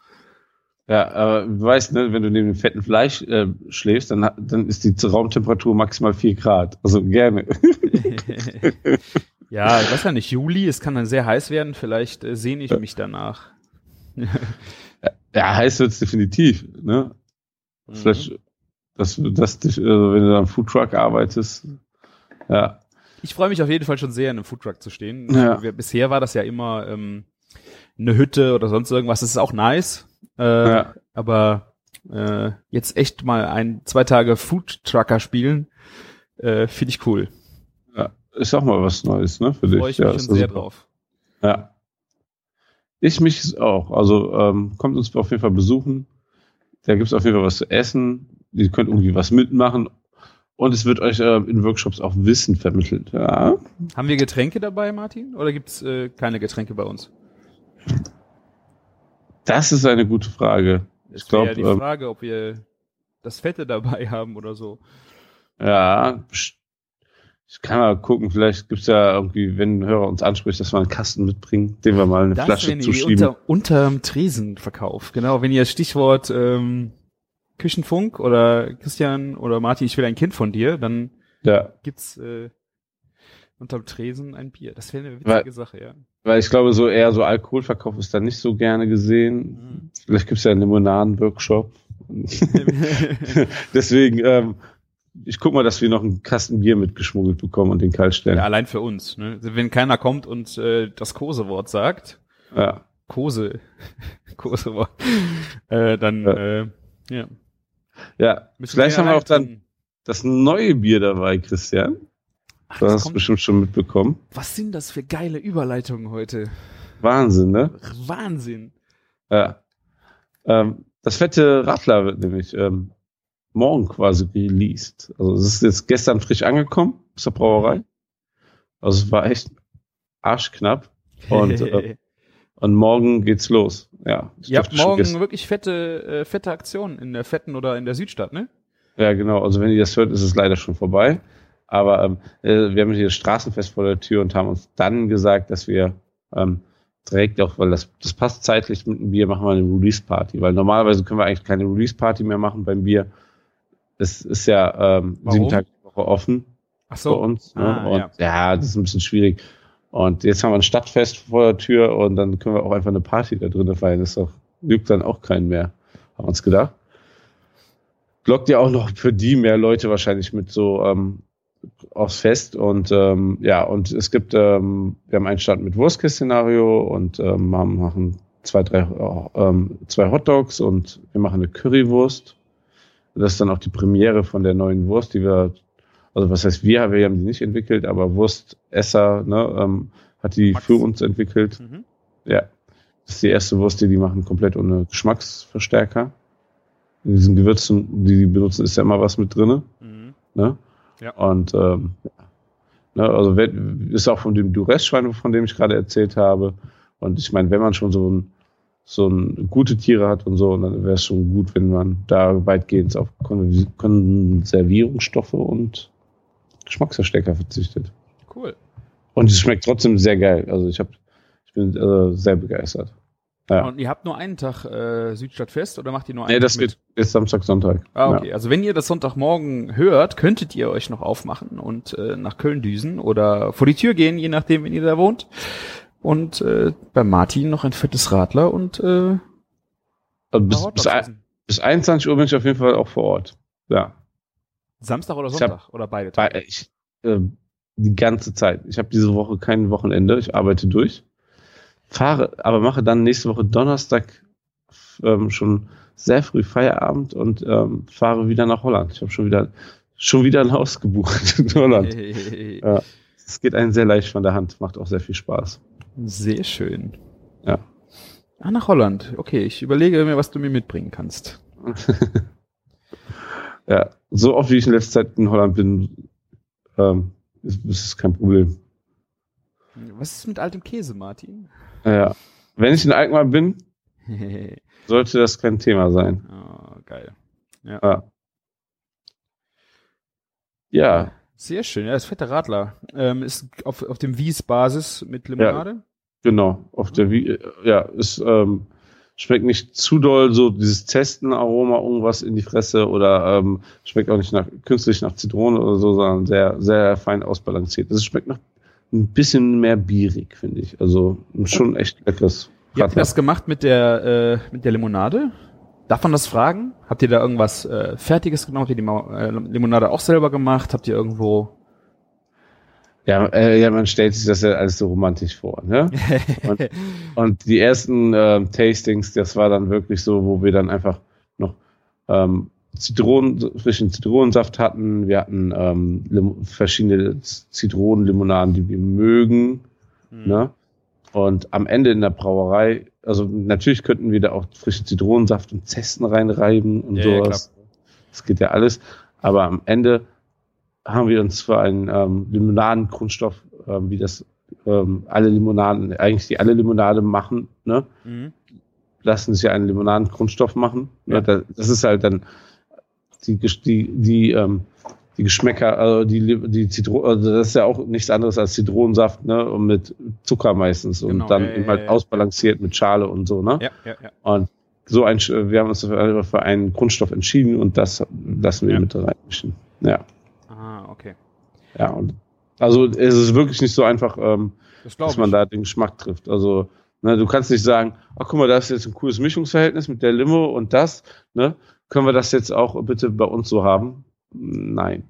[SPEAKER 5] Ja, aber du weißt, ne, wenn du neben dem fetten Fleisch äh, schläfst, dann, dann ist die Raumtemperatur maximal vier Grad. Also gerne.
[SPEAKER 4] Ja, ich weiß ja nicht, Juli, es kann dann sehr heiß werden, vielleicht äh, sehne ich mich danach.
[SPEAKER 5] ja, heiß wird's definitiv, ne? Mhm. Vielleicht, dass, dass dich, also wenn du am Foodtruck arbeitest, ja.
[SPEAKER 4] Ich freue mich auf jeden Fall schon sehr, in einem Foodtruck zu stehen. Ja. Bisher war das ja immer ähm, eine Hütte oder sonst irgendwas. Das ist auch nice. Äh, ja. Aber äh, jetzt echt mal ein, zwei Tage Foodtrucker spielen, äh, finde ich cool
[SPEAKER 5] ist auch mal was Neues, ne, für dich.
[SPEAKER 4] Freue ich mich ja, schon sehr super. drauf.
[SPEAKER 5] Ja. Ich mich auch. Also ähm, kommt uns auf jeden Fall besuchen. Da gibt's auf jeden Fall was zu essen. Ihr könnt irgendwie was mitmachen. Und es wird euch äh, in Workshops auch Wissen vermittelt. Ja.
[SPEAKER 4] Haben wir Getränke dabei, Martin? Oder gibt's äh, keine Getränke bei uns?
[SPEAKER 5] Das ist eine gute Frage.
[SPEAKER 4] Es
[SPEAKER 5] Ich glaube,
[SPEAKER 4] ja die
[SPEAKER 5] ähm,
[SPEAKER 4] Frage, ob wir das Fette dabei haben oder so.
[SPEAKER 5] ja, ich kann mal gucken, vielleicht gibt's ja irgendwie, wenn ein Hörer uns anspricht, dass wir einen Kasten mitbringen, den wir mal eine
[SPEAKER 4] Das
[SPEAKER 5] Flasche zuschieben.
[SPEAKER 4] unter, unterm Tresenverkauf. Genau, wenn ihr das Stichwort ähm, Küchenfunk oder Christian oder Martin, ich will ein Kind von dir, dann
[SPEAKER 5] Ja,
[SPEAKER 4] gibt's äh, unterm Tresen ein Bier. Das wäre eine
[SPEAKER 5] Weil-
[SPEAKER 4] witzige Sache, ja.
[SPEAKER 5] Weil ich glaube, so eher so Alkoholverkauf ist da nicht so gerne
[SPEAKER 4] Mhm.
[SPEAKER 5] gesehen. Vielleicht gibt's ja einen Limonaden-Workshop. Deswegen, ähm, ich guck mal, dass wir noch einen Kasten Bier mitgeschmuggelt bekommen und den kalt stellen.
[SPEAKER 4] ja, allein für uns. Ne? Also Wenn keiner kommt und äh, das Kosewort sagt,
[SPEAKER 5] Ja.
[SPEAKER 4] Kose, Kosewort, äh, dann
[SPEAKER 5] Ja.
[SPEAKER 4] äh, ja.
[SPEAKER 5] ja. Vielleicht haben wir auch dann das neue Bier dabei, Christian.
[SPEAKER 4] Ach,
[SPEAKER 5] Du
[SPEAKER 4] das
[SPEAKER 5] hast
[SPEAKER 4] kommt,
[SPEAKER 5] bestimmt schon mitbekommen.
[SPEAKER 4] was sind das für geile Überleitungen heute?
[SPEAKER 5] Wahnsinn, ne?
[SPEAKER 4] Wahnsinn.
[SPEAKER 5] Ja. Ähm, das fette Radler wird nämlich ähm, morgen quasi released. Also es ist jetzt gestern frisch angekommen aus der Brauerei. Also es war echt arschknapp. Und, äh, Und morgen geht's los. Ja. ich
[SPEAKER 4] Ihr habt morgen wirklich fette, äh, fette Aktionen in der Fetten oder in der Südstadt, ne?
[SPEAKER 5] Ja, genau. Also wenn ihr das hört, ist es leider schon vorbei. Aber ähm, äh, wir haben hier das Straßenfest vor der Tür und haben uns dann gesagt, dass wir ähm, direkt auch, weil das, das passt zeitlich mit dem Bier, machen wir eine Release-Party. Weil normalerweise können wir eigentlich keine Release-Party mehr machen beim Bier. Es ist ja ähm,
[SPEAKER 4] Warum?
[SPEAKER 5] sieben Tage die Woche offen
[SPEAKER 4] Ach
[SPEAKER 5] bei
[SPEAKER 4] so.
[SPEAKER 5] uns. Ne?
[SPEAKER 4] Ah,
[SPEAKER 5] und
[SPEAKER 4] ja.
[SPEAKER 5] ja. das ist ein bisschen schwierig. Und jetzt haben wir ein Stadtfest vor der Tür und dann können wir auch einfach eine Party da drinnen feiern. Das ist doch, juckt dann auch keinen mehr. Haben wir uns gedacht. Lockt ja auch noch für die mehr Leute wahrscheinlich mit so ähm, aufs Fest. Und ähm, ja, und es gibt, ähm, wir haben einen Stand mit Wurstkist-Szenario und ähm, machen zwei, drei, ähm, zwei Hotdogs und wir machen eine Currywurst. Das ist dann auch die Premiere von der neuen Wurst, die wir, also was heißt wir, wir haben die nicht entwickelt, aber Wurstesser ne, ähm, hat die
[SPEAKER 4] Max.
[SPEAKER 5] für uns entwickelt.
[SPEAKER 4] Mhm.
[SPEAKER 5] Ja. Das ist die erste Wurst, die die machen, komplett ohne Geschmacksverstärker. In diesen Gewürzen, die die benutzen, ist ja immer was mit drinne.
[SPEAKER 4] Mhm.
[SPEAKER 5] Ne?
[SPEAKER 4] Ja.
[SPEAKER 5] Und ähm, ne, also ist auch von dem Duress-Schwein, von dem ich gerade erzählt habe. Und ich meine, wenn man schon so ein so ein gute Tiere hat und so, dann wäre es schon gut, wenn man da weitgehend auf Kon Konservierungsstoffe und Geschmacksverstärker verzichtet.
[SPEAKER 4] Cool.
[SPEAKER 5] Und es schmeckt trotzdem sehr geil. Also ich habe, ich bin äh, sehr begeistert. Ja.
[SPEAKER 4] Und ihr habt nur einen Tag äh, Südstadtfest oder macht ihr nur einen
[SPEAKER 5] Nee, das
[SPEAKER 4] mit?
[SPEAKER 5] wird jetzt Samstag, Sonntag.
[SPEAKER 4] Ah, okay. Also wenn ihr das Sonntagmorgen hört, könntet ihr euch noch aufmachen und äh, nach Köln düsen oder vor die Tür gehen, je nachdem, wenn ihr da wohnt. Und äh, bei Martin noch ein fettes Radler und äh,
[SPEAKER 5] Ja. Also bis, bis, ein- bis 21 Uhr bin ich auf jeden Fall auch vor Ort. Ja.
[SPEAKER 4] Samstag oder Sonntag oder beide Tage.
[SPEAKER 5] ich, äh, die ganze Zeit. Ich habe diese Woche kein Wochenende. Ich arbeite durch. Fahre, aber mache dann nächste Woche Donnerstag ähm, schon sehr früh Feierabend und ähm, fahre wieder nach Holland. Ich habe schon wieder schon wieder ein Haus gebucht in Holland. Ja. Es geht einem sehr leicht von der Hand. Macht auch sehr viel Spaß.
[SPEAKER 4] Sehr schön.
[SPEAKER 5] Ja.
[SPEAKER 4] Ah, nach Holland. Okay, ich überlege mir, was du mir mitbringen kannst.
[SPEAKER 5] Ja, so oft wie ich in letzter Zeit in Holland bin, ähm, ist es kein Problem.
[SPEAKER 4] Was ist mit altem Käse, Martin?
[SPEAKER 5] Ja. Wenn ich in Alkmaar bin, sollte das kein Thema sein.
[SPEAKER 4] oh, geil.
[SPEAKER 5] Ja. Ja,
[SPEAKER 4] Sehr schön. Ja, das fette Radler. Ähm, ist auf, auf dem Wies-Basis mit Limonade.
[SPEAKER 5] genau. Auf der, Wie- äh, ja, es ähm, schmeckt nicht zu doll so dieses Zestenaroma irgendwas in die Fresse oder ähm, schmeckt auch nicht nach künstlich nach Zitrone oder so, sondern sehr, sehr fein ausbalanciert. Es schmeckt noch ein bisschen mehr bierig, finde ich. Also schon echt leckeres
[SPEAKER 4] habt ihr
[SPEAKER 5] Radler.
[SPEAKER 4] das gemacht mit der, äh, mit der Limonade? Darf man das fragen? Habt ihr da irgendwas äh, Fertiges genommen? Habt ihr die äh, Limonade auch selber gemacht? Habt ihr irgendwo...
[SPEAKER 5] Ja, äh, ja, man stellt sich das ja alles so romantisch vor, ne? Und, und die ersten ähm, Tastings, das war dann wirklich so, wo wir dann einfach noch ähm, Zitronen, frischen Zitronensaft hatten. Wir hatten ähm, verschiedene Zitronenlimonaden, die wir mögen.
[SPEAKER 4] Hm.
[SPEAKER 5] Ne? Und am Ende in der Brauerei, also natürlich könnten wir da auch frischen Zitronensaft und Zesten reinreiben und
[SPEAKER 4] Ja, ja,
[SPEAKER 5] sowas. das geht ja alles. Aber am Ende haben wir uns für einen ähm, Limonadengrundstoff, ähm, wie das ähm, alle Limonaden, eigentlich die alle Limonade machen, ne?
[SPEAKER 4] Mhm.
[SPEAKER 5] lassen sich ja einen Limonadengrundstoff machen.
[SPEAKER 4] Ja.
[SPEAKER 5] Ja. Da, das ist halt dann die, die, die, ähm, die Geschmäcker, also die, die Zitronen, also das ist ja auch nichts anderes als Zitronensaft, ne? Und mit Zucker meistens
[SPEAKER 4] Genau,
[SPEAKER 5] und dann
[SPEAKER 4] ja,
[SPEAKER 5] eben
[SPEAKER 4] ja,
[SPEAKER 5] halt
[SPEAKER 4] ja.
[SPEAKER 5] ausbalanciert mit Schale und so, ne?
[SPEAKER 4] Ja, ja, ja.
[SPEAKER 5] Und so ein, wir haben uns für einen Grundstoff entschieden und das lassen wir
[SPEAKER 4] Ja.
[SPEAKER 5] mit reinmischen. Ja,
[SPEAKER 4] Ah, okay.
[SPEAKER 5] ja. Und also es ist wirklich nicht so einfach, ähm,
[SPEAKER 4] Das
[SPEAKER 5] dass man
[SPEAKER 4] ich.
[SPEAKER 5] da den Geschmack trifft. Also ne, du kannst nicht sagen, ach guck mal, da ist jetzt ein cooles Mischungsverhältnis mit der Limo und das, ne? Können wir das jetzt auch bitte bei uns so haben? Nein.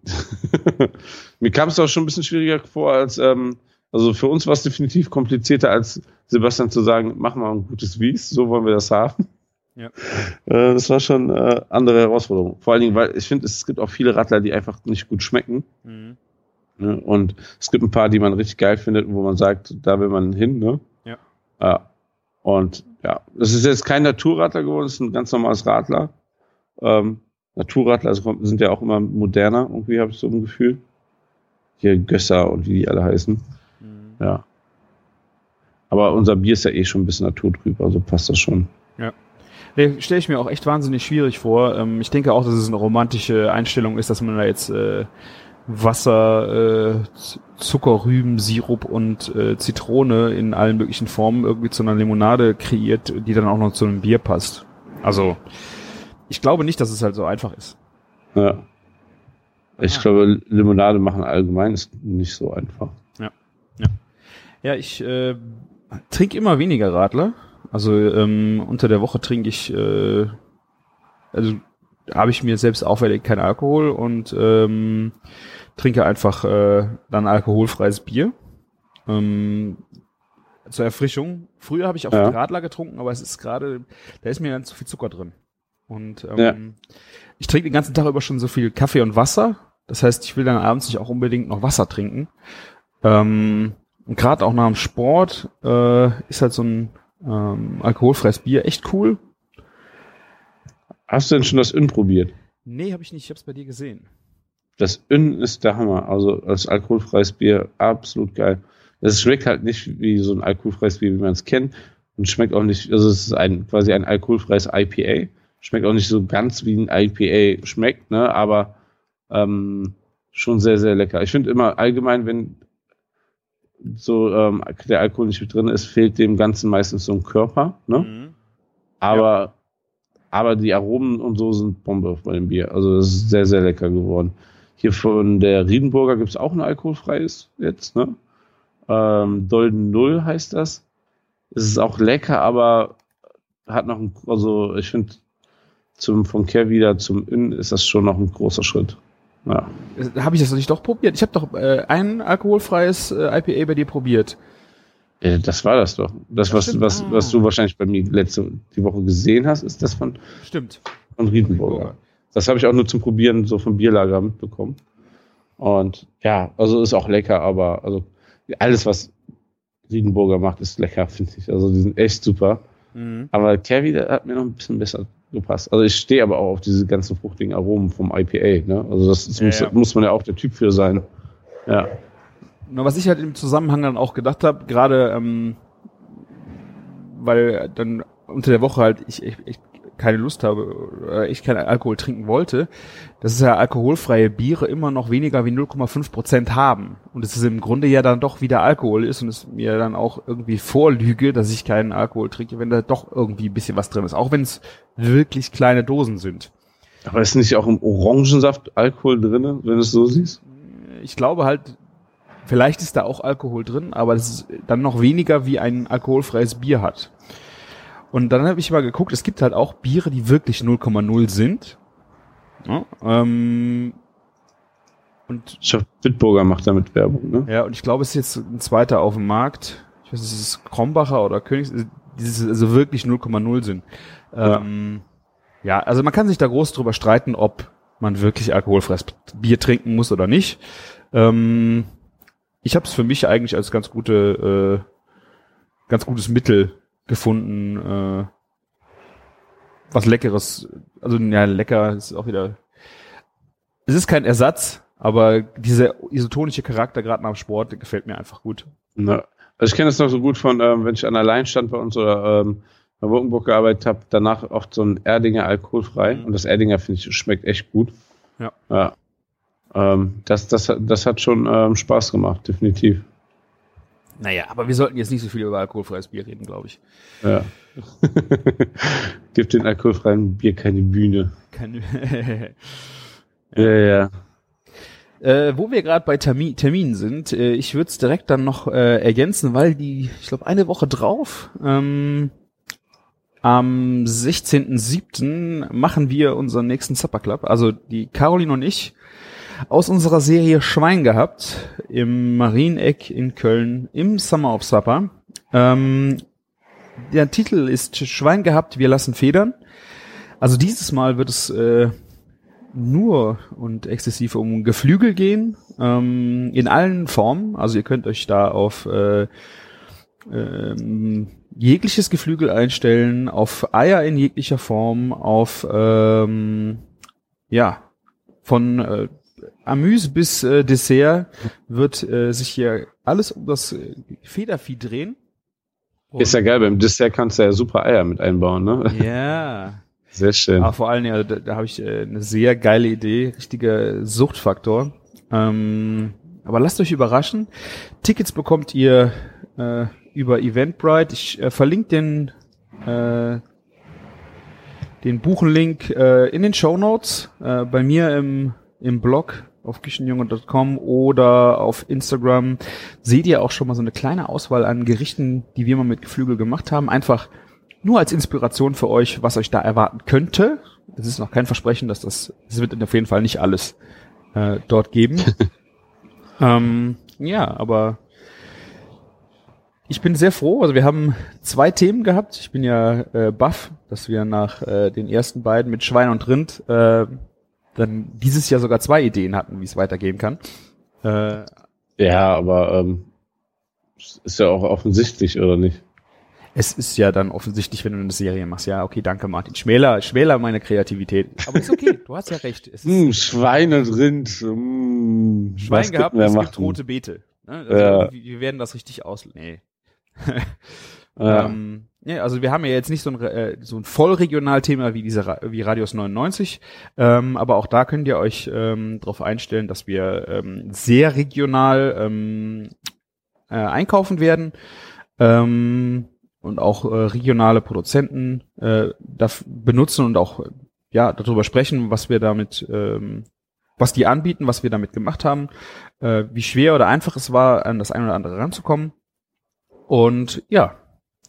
[SPEAKER 5] Mir kam es auch schon ein bisschen schwieriger vor, als ähm, also für uns war es definitiv komplizierter, als Sebastian zu sagen, mach mal ein gutes Wies, so wollen wir das haben.
[SPEAKER 4] Ja.
[SPEAKER 5] Äh, das war schon äh, andere Herausforderung. Vor allen Dingen, weil ich finde, es gibt auch viele Radler, die einfach nicht gut schmecken.
[SPEAKER 4] Mhm.
[SPEAKER 5] Ne? Und es gibt ein paar, die man richtig geil findet, wo man sagt, da will man hin. Ne?
[SPEAKER 4] Ja.
[SPEAKER 5] ja. Und ja, es ist jetzt kein Naturradler geworden, es ist ein ganz normales Radler. Ähm, Naturradler also sind ja auch immer moderner, irgendwie habe ich so ein Gefühl. Hier Gösser und wie die alle heißen.
[SPEAKER 4] Mhm.
[SPEAKER 5] Ja. Aber unser Bier ist ja eh schon ein bisschen naturtrüb, also passt das schon.
[SPEAKER 4] Nee, stelle ich mir auch echt wahnsinnig schwierig vor. Ähm, ich denke auch, dass es eine romantische Einstellung ist, dass man da jetzt äh, Wasser, äh, Zuckerrüben, Sirup und äh, Zitrone in allen möglichen Formen irgendwie zu einer Limonade kreiert, die dann auch noch zu einem Bier passt. Also, ich glaube nicht, dass es halt so einfach ist.
[SPEAKER 5] Ja. Ich
[SPEAKER 4] Ah.
[SPEAKER 5] glaube, Limonade machen allgemein ist nicht so einfach.
[SPEAKER 4] Ja, ich äh, trinke immer weniger Radler. Also ähm, unter der Woche trinke ich, äh, also habe ich mir selbst auferlegt kein Alkohol und ähm, trinke einfach äh, dann alkoholfreies Bier. Ähm, zur Erfrischung. Früher habe ich auch
[SPEAKER 5] Ja.
[SPEAKER 4] Radler getrunken, aber es ist gerade, da ist mir dann zu viel Zucker drin. Und ähm,
[SPEAKER 5] Ja.
[SPEAKER 4] ich trinke den ganzen Tag über schon so viel Kaffee und Wasser. Das heißt, ich will dann abends nicht auch unbedingt noch Wasser trinken. Ähm, und gerade auch nach dem Sport äh, ist halt so ein ähm, alkoholfreies Bier echt cool.
[SPEAKER 5] Hast du denn schon das Ün probiert?
[SPEAKER 4] Nee, habe ich nicht. Ich habe es bei dir gesehen.
[SPEAKER 5] Das Ün ist der Hammer. Also als alkoholfreies Bier absolut geil. Es schmeckt halt nicht wie so ein alkoholfreies Bier, wie man es kennt. Und schmeckt auch nicht, also es ist ein, quasi ein alkoholfreies IPA. Schmeckt auch nicht so ganz wie ein IPA schmeckt, ne? Aber ähm, schon sehr, sehr lecker. Ich finde immer allgemein, wenn so ähm, der Alkohol nicht mit drin ist, fehlt dem Ganzen meistens so ein Körper, ne?
[SPEAKER 4] Mhm.
[SPEAKER 5] Aber, aber die Aromen und so sind Bombe bei dem Bier. Also das ist sehr, sehr lecker geworden. Hier von der Riedenburger gibt's auch ein alkoholfreies jetzt, ne? Ähm, Dolden Null heißt das. Es ist auch lecker, aber hat noch ein, also ich finde, zum vom Care wieder zum Inn ist das schon noch ein großer Schritt. Ja.
[SPEAKER 4] Habe ich das nicht doch probiert? Ich habe doch äh, ein alkoholfreies äh, IPA bei dir probiert.
[SPEAKER 5] Äh, Das war das doch. Das, was,
[SPEAKER 4] stimmt.
[SPEAKER 5] was,
[SPEAKER 4] Ah.
[SPEAKER 5] was du wahrscheinlich bei mir letzte die Woche gesehen hast, ist das von,
[SPEAKER 4] Stimmt.
[SPEAKER 5] von Riedenburger. Das habe ich auch nur zum Probieren so vom Bierlager mitbekommen. Und ja, also ist auch lecker, aber also alles, was Riedenburger macht, ist lecker, finde ich. Also die sind echt super.
[SPEAKER 4] Mhm.
[SPEAKER 5] Aber Kerry, hat mir noch ein bisschen besser gepasst. Also ich stehe aber auch auf diese ganzen fruchtigen Aromen vom IPA. Ne? Also das, das
[SPEAKER 4] Ja,
[SPEAKER 5] muss,
[SPEAKER 4] ja.
[SPEAKER 5] muss man ja auch der Typ für sein. Ja.
[SPEAKER 4] Nur was ich halt im Zusammenhang dann auch gedacht habe, gerade ähm, weil dann unter der Woche halt ich, ich, ich keine Lust habe, oder ich keinen Alkohol trinken wollte, dass es ja alkoholfreie Biere immer noch weniger wie 0,5 Prozent haben. Und es ist im Grunde ja dann doch wieder Alkohol ist und es mir dann auch irgendwie vorlüge, dass ich keinen Alkohol trinke, wenn da doch irgendwie ein bisschen was drin ist. Auch wenn es wirklich kleine Dosen sind.
[SPEAKER 5] Aber ist nicht auch im Orangensaft Alkohol drin, wenn du es so siehst?
[SPEAKER 4] Ich glaube halt, vielleicht ist da auch Alkohol drin, aber das ist dann noch weniger wie ein alkoholfreies Bier hat. Und dann habe ich mal geguckt, es gibt halt auch Biere, die wirklich 0,0 sind. Ja, ähm, und
[SPEAKER 5] Ich Bitburger macht damit Werbung, ne?
[SPEAKER 4] ja, und ich glaube, es ist jetzt ein zweiter auf dem Markt. Ich weiß nicht, ist es Krombacher oder Königs, die also wirklich 0,0 sind. Ähm, ja, also man kann sich da groß drüber streiten, ob man wirklich alkoholfreies Bier trinken muss oder nicht. Ähm, ich habe es für mich eigentlich als ganz gute, äh, ganz gutes Mittel gefunden, äh, was leckeres, also ja, lecker ist auch wieder. Es ist kein Ersatz, Aber dieser isotonische Charakter gerade nach dem Sport, der gefällt mir einfach gut.
[SPEAKER 5] Na, also ich kenne das noch so gut von, ähm, wenn ich an allein stand bei uns oder ähm, bei Wolkenburg gearbeitet habe, danach oft so ein Erdinger alkoholfrei.
[SPEAKER 4] Mhm.
[SPEAKER 5] Und das Erdinger, finde ich, schmeckt echt gut.
[SPEAKER 4] Ja.
[SPEAKER 5] ja. Ähm, das, das, das hat schon ähm, Spaß gemacht, definitiv.
[SPEAKER 4] Naja, aber wir sollten jetzt nicht so viel über alkoholfreies Bier reden, glaube ich.
[SPEAKER 5] Ja. Gibt den alkoholfreien Bier keine Bühne.
[SPEAKER 4] Keine
[SPEAKER 5] Ja, ja.
[SPEAKER 4] Äh, wo wir gerade bei Termi Terminen sind, äh, ich würde es direkt dann noch äh, ergänzen, weil die, ich glaube, eine Woche drauf, ähm, am 16.07. machen wir unseren nächsten Supper Club. Also die Caroline und ich aus unserer Serie Schwein gehabt im Marieneck in Köln im Summer of Supper. Ähm, der Titel ist Schwein gehabt, wir lassen Federn. Also dieses Mal wird es äh, nur und exzessiv um Geflügel gehen, ähm, in allen Formen. Also ihr könnt euch da auf äh, ähm, jegliches Geflügel einstellen, auf Eier in jeglicher Form, auf ähm, ja von äh, Amüs bis äh, Dessert wird äh, sich hier alles um das äh, Federvieh drehen.
[SPEAKER 5] Ist ja geil, beim Dessert kannst du ja super Eier mit einbauen, ne?
[SPEAKER 4] Ja.
[SPEAKER 5] Sehr schön.
[SPEAKER 4] Aber vor allem, ja, da, da habe ich äh, eine sehr geile Idee, richtiger Suchtfaktor. Ähm, aber lasst euch überraschen. Tickets bekommt ihr äh, über Eventbrite. Ich äh, verlinke den äh, den Buchenlink äh, in den Show Notes äh, bei mir im im Blog auf küchenjunge.com oder auf Instagram seht ihr auch schon mal so eine kleine Auswahl an Gerichten, die wir mal mit Geflügel gemacht haben. Einfach nur als Inspiration für euch, was euch da erwarten könnte. Es ist noch kein Versprechen, dass das, es wird auf jeden Fall nicht alles äh, dort geben. ähm, ja, aber ich bin sehr froh. Also wir haben zwei Themen gehabt. Ich bin ja äh, baff, dass wir nach äh, den ersten beiden mit Schwein und Rind äh, dann dieses Jahr sogar zwei Ideen hatten, wie es weitergehen kann. Äh,
[SPEAKER 5] Ja, aber ähm, ist ja auch offensichtlich, oder nicht?
[SPEAKER 4] es ist ja dann offensichtlich, wenn du eine Serie machst. Ja, okay, danke Martin. Schmäler, schmäler meine Kreativität. Aber ist okay, du hast ja recht. Es ist
[SPEAKER 5] Hm, Schwein und Rind. Hm,
[SPEAKER 4] Schwein gehabt, es gibt rote Beete. Ne? Also
[SPEAKER 5] Ja.
[SPEAKER 4] wir, wir werden das richtig aus... Nee.
[SPEAKER 5] Ja.
[SPEAKER 4] Ähm, ja, also wir haben ja jetzt nicht so ein, äh, so ein Vollregionalthema wie diese wie Radius 99, ähm, aber auch da könnt ihr euch ähm, darauf einstellen, dass wir ähm, sehr regional ähm, äh, einkaufen werden ähm, und auch äh, regionale Produzenten äh, benutzen und auch ja darüber sprechen, was wir damit, ähm, was die anbieten, was wir damit gemacht haben, äh, wie schwer oder einfach es war, an das eine oder andere ranzukommen. Und ja,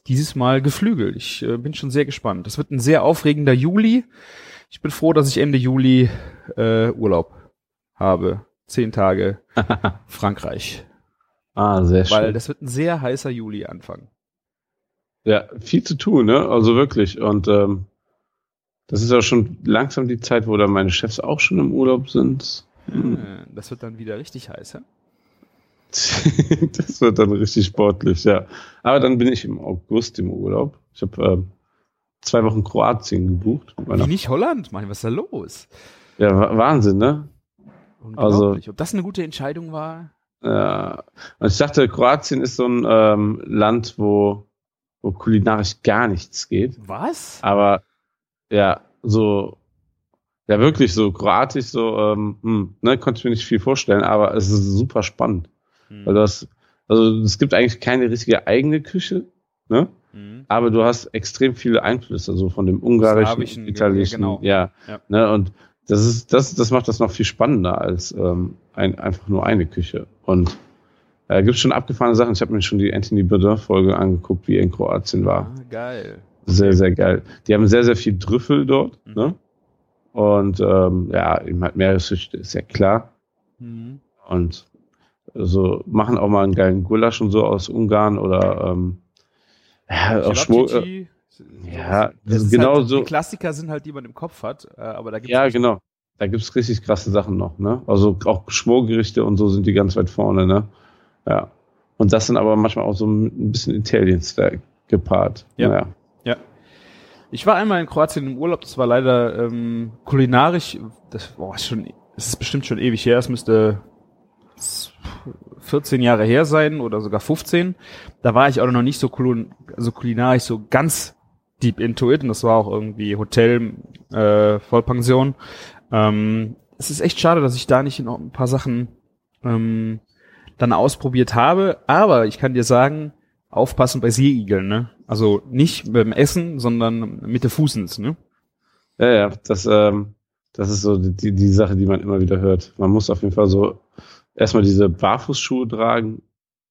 [SPEAKER 4] dieses Mal Geflügel. Ich äh, bin schon sehr gespannt. Das wird ein sehr aufregender Juli. Ich bin froh, dass ich Ende Juli äh, Urlaub habe. Zehn Tage Frankreich.
[SPEAKER 5] ah, sehr schön.
[SPEAKER 4] Weil das wird ein sehr heißer Juli anfangen.
[SPEAKER 5] Ja, viel zu tun, ne? Also wirklich. Und ähm, das ist ja schon langsam die Zeit, wo dann meine Chefs auch schon im Urlaub sind. Hm.
[SPEAKER 4] Äh, Das wird dann wieder richtig heiß. Ja?
[SPEAKER 5] das wird dann richtig sportlich, ja. Aber dann bin ich im August im Urlaub. Ich habe ähm, zwei Wochen Kroatien gebucht.
[SPEAKER 4] Wie nicht Holland? Mann, was ist da los?
[SPEAKER 5] ja, Wa- Wahnsinn, ne?
[SPEAKER 4] Unglaublich. Ob das eine gute Entscheidung war?
[SPEAKER 5] Ja. Und ich dachte, Kroatien ist so ein ähm, Land, wo, wo kulinarisch gar nichts geht.
[SPEAKER 4] Was?
[SPEAKER 5] Aber ja, so, ja wirklich so kroatisch, so, ähm, hm, ne, konnte ich mir nicht viel vorstellen, aber es ist super spannend.
[SPEAKER 4] Hm.
[SPEAKER 5] Weil du hast, also es gibt eigentlich keine richtige eigene Küche, ne?
[SPEAKER 4] Hm.
[SPEAKER 5] Aber du hast extrem viele Einflüsse, so von dem ungarischen, italienischen,
[SPEAKER 4] ja, genau.
[SPEAKER 5] ja,
[SPEAKER 4] Ja.
[SPEAKER 5] ne? Und das ist, das, das macht das noch viel spannender als ähm, ein, einfach nur eine Küche. Und äh, gibt schon abgefahrene Sachen. Ich habe mir schon die Anthony Bourdain-Folge angeguckt, wie er in Kroatien war.
[SPEAKER 4] Ah, geil.
[SPEAKER 5] Sehr, sehr geil. Die haben sehr, sehr viel Trüffel dort,
[SPEAKER 4] Mhm.
[SPEAKER 5] ne? Und ähm, ja, eben halt Meeresfrüchte, ist ja klar.
[SPEAKER 4] Hm.
[SPEAKER 5] Und so machen auch mal einen geilen Gulasch und so aus Ungarn oder ähm, ja, auch Schwur, äh, ja,
[SPEAKER 4] Das ist
[SPEAKER 5] genau
[SPEAKER 4] halt,
[SPEAKER 5] so.
[SPEAKER 4] Die Klassiker sind halt, die man im Kopf hat, äh, aber da gibt's
[SPEAKER 5] Ja, genau. Da gibt's richtig krasse Sachen noch, ne? Also auch Schwurgerichte und so sind die ganz weit vorne, ne? Ja. Und das sind aber manchmal auch so ein bisschen Italien-Style gepaart.
[SPEAKER 4] Ja.
[SPEAKER 5] Naja.
[SPEAKER 4] Ich war einmal in Kroatien im Urlaub, das war leider ähm, kulinarisch, das boah, ist schon, es ist bestimmt schon ewig her, es müsste 14 Jahre her sein oder sogar 15. Da war ich auch noch nicht so, kulin so kulinarisch so ganz deep into it und das war auch irgendwie Hotel, äh, Vollpension. Ähm, es ist echt schade, dass ich da nicht noch ein paar Sachen ähm, dann ausprobiert habe, aber ich kann dir sagen, aufpassen bei Seeigeln, ne? Also nicht beim Essen, sondern mit der Fußens, ne?
[SPEAKER 5] Ja, ja, das, ähm, das ist so die, die Sache, die man immer wieder hört. Man muss auf jeden Fall so erstmal diese Barfußschuhe tragen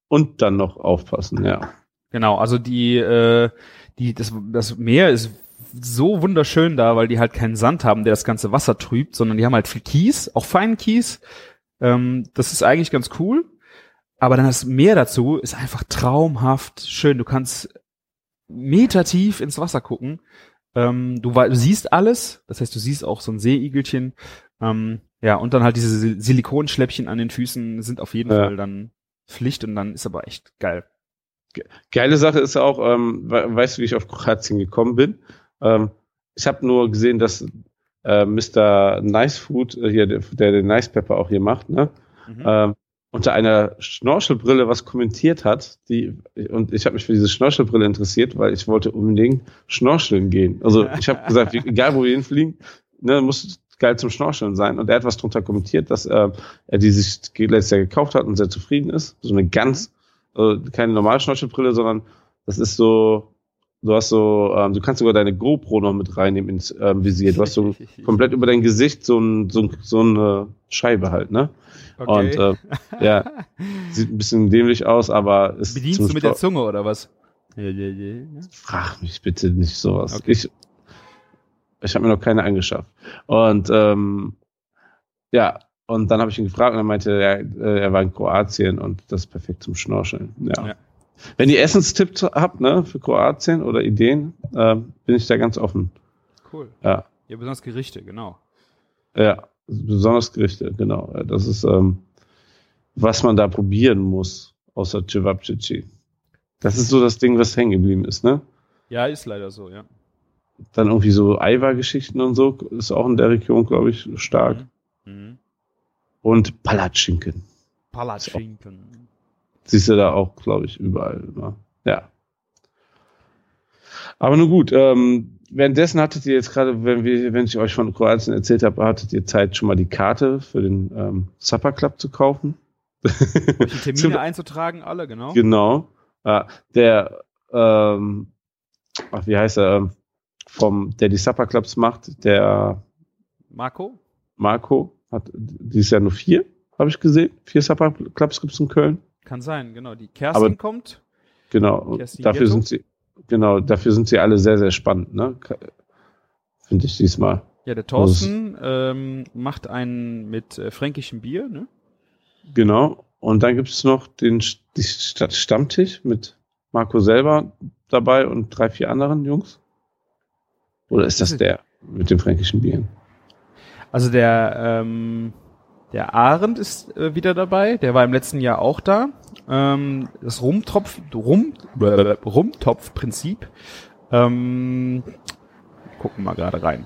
[SPEAKER 5] und dann noch aufpassen, ja.
[SPEAKER 4] Genau, also die, äh, die, das, das Meer ist so wunderschön da, weil die halt keinen Sand haben, der das ganze Wasser trübt, sondern die haben halt viel Kies, auch feinen Kies. Ähm, das ist eigentlich ganz cool. Aber dann das Meer dazu ist einfach traumhaft schön. Du kannst Meter tief ins Wasser gucken. Ähm, du, du siehst alles. Das heißt, du siehst auch so ein Seeigelchen. Ähm, ja, und dann halt diese Silikonschläppchen an den Füßen sind auf jeden ja. Fall dann Pflicht und dann ist aber echt geil.
[SPEAKER 5] Geile Sache ist auch, ähm, weißt du, wie ich auf Kroatien gekommen bin? Ähm, ich habe nur gesehen, dass äh, Mr. Nice Food, äh, hier, der, der den Nice Pepper auch hier macht, ne? Mhm. Ähm, unter einer Schnorchelbrille was kommentiert hat, die und ich habe mich für diese Schnorchelbrille interessiert, weil ich wollte unbedingt schnorcheln gehen. Also ich habe gesagt, egal wo wir hinfliegen, ne, muss geil zum Schnorcheln sein. Und er hat was drunter kommentiert, dass äh, er die sich letztes Jahr gekauft hat und sehr zufrieden ist. So eine ganz, also keine normale Schnorchelbrille, sondern das ist so, du hast so, ähm, du kannst sogar deine GoPro noch mit reinnehmen ins ähm, Visier. Du hast so komplett über dein Gesicht so, ein, so, ein, so eine Scheibe halt, ne? Okay. Und äh, ja, sieht ein bisschen dämlich aus, aber ist.
[SPEAKER 4] Bedienst du mit der Zunge oder was?
[SPEAKER 5] Frag mich bitte nicht sowas. Okay. Ich, ich habe mir noch keine angeschafft. Und ähm, ja, und dann habe ich ihn gefragt und er meinte, er, äh, er war in Kroatien und das ist perfekt zum Schnorcheln. Ja. ja. Wenn ihr Essenstipps habt, ne, für Kroatien oder Ideen, äh, bin ich da ganz offen.
[SPEAKER 4] Cool.
[SPEAKER 5] Ja.
[SPEAKER 4] Ja, besonders Gerichte, genau.
[SPEAKER 5] Ja, besonders Gerichte, genau. Das ist, ähm, was man da probieren muss, außer Cevapcici. Das ist so das Ding, was hängen geblieben ist, ne?
[SPEAKER 4] Ja, ist leider so, ja.
[SPEAKER 5] Dann irgendwie so Eiwa-Geschichten und so ist auch in der Region, glaube ich, stark. Mhm. Mhm. Und Palatschinken.
[SPEAKER 4] Palatschinken.
[SPEAKER 5] Siehst du da auch, glaube ich, überall. Ne? Ja. Aber nun gut, ähm, währenddessen hattet ihr jetzt gerade, wenn wir, wenn ich euch von Kroatien erzählt habe, hattet ihr Zeit, schon mal die Karte für den ähm, Supper Club zu kaufen.
[SPEAKER 4] Die Termine einzutragen, alle, genau.
[SPEAKER 5] Genau. Ja, der, ähm, ach, wie heißt er, ähm, vom, der die Supper Clubs macht, der
[SPEAKER 4] Marco?
[SPEAKER 5] Marco hat dieses Jahr nur vier, habe ich gesehen. Vier Supper Clubs gibt es in Köln.
[SPEAKER 4] Kann sein, genau. Die Kerstin Aber, kommt.
[SPEAKER 5] Genau. Kerstin dafür Ghetto. sind sie, genau, dafür sind sie alle sehr, sehr spannend, ne? Finde ich diesmal.
[SPEAKER 4] Ja, der Thorsten ähm, macht einen mit äh, fränkischem Bier, ne?
[SPEAKER 5] Genau. Und dann gibt es noch den Stammtisch mit Marco selber dabei und drei, vier anderen Jungs. Oder ist das der mit dem fränkischen Bier?
[SPEAKER 4] Also der, ähm, der Arendt ist äh, wieder dabei, der war im letzten Jahr auch da. Ähm, das Rumtropf, Rum, Rumtopf-Prinzip. Ähm, gucken mal gerade rein,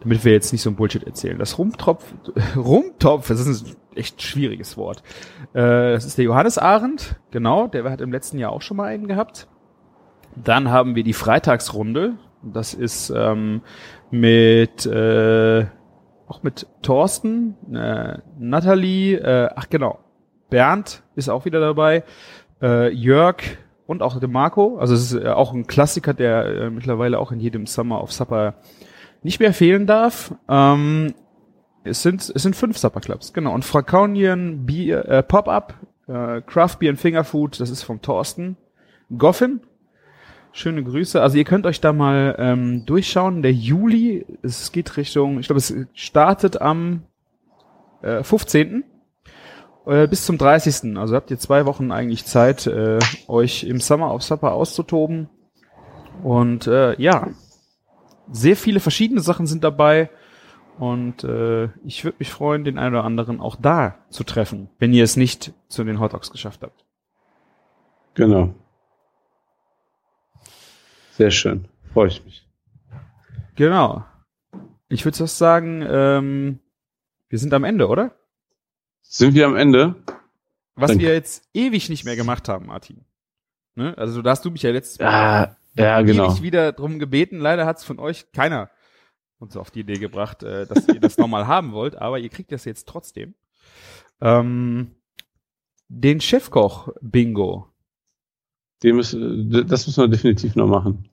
[SPEAKER 4] damit wir jetzt nicht so ein Bullshit erzählen. Das Rumtropf, Rumtopf, das ist ein echt schwieriges Wort. Äh, das ist der Johannes Arendt, genau, der hat im letzten Jahr auch schon mal einen gehabt. Dann haben wir die Freitagsrunde, das ist ähm, mit äh, auch mit Thorsten, äh, Natalie, äh, ach genau, Bernd ist auch wieder dabei, äh, Jörg und auch der Marco. Also es ist äh, auch ein Klassiker, der äh, mittlerweile auch in jedem Summer of Supper nicht mehr fehlen darf. Ähm, es sind es sind fünf Supper Clubs, genau. Und Fracaunian Bier, äh, Pop-Up, äh, Craft Beer and Fingerfood, das ist vom Thorsten. Goffin, Schöne Grüße. Also ihr könnt euch da mal ähm, durchschauen. Der Juli, es geht Richtung, ich glaube, es startet am äh, 15. Äh, bis zum 30. Also habt ihr zwei Wochen eigentlich Zeit, äh, euch im Summer of Supper auszutoben. Und äh, ja, sehr viele verschiedene Sachen sind dabei. Und äh, ich würde mich freuen, den einen oder anderen auch da zu treffen, wenn ihr es nicht zu den Hot Dogs geschafft habt.
[SPEAKER 5] Genau. Sehr schön. Freue ich mich.
[SPEAKER 4] Genau. Ich würde das sagen, ähm, Wir sind am Ende, oder?
[SPEAKER 5] Sind wir am Ende?
[SPEAKER 4] Was
[SPEAKER 5] Danke.
[SPEAKER 4] wir jetzt ewig nicht mehr gemacht haben, Martin. Ne? Also da hast du mich ja letztes Mal
[SPEAKER 5] Ja, ja, genau.
[SPEAKER 4] ewig wieder drum gebeten. Leider hat es von euch keiner uns auf die Idee gebracht, äh, dass ihr das nochmal haben wollt, aber ihr kriegt das jetzt trotzdem. Ähm, den Chefkoch-Bingo.
[SPEAKER 5] Dem ist, das müssen wir definitiv noch machen.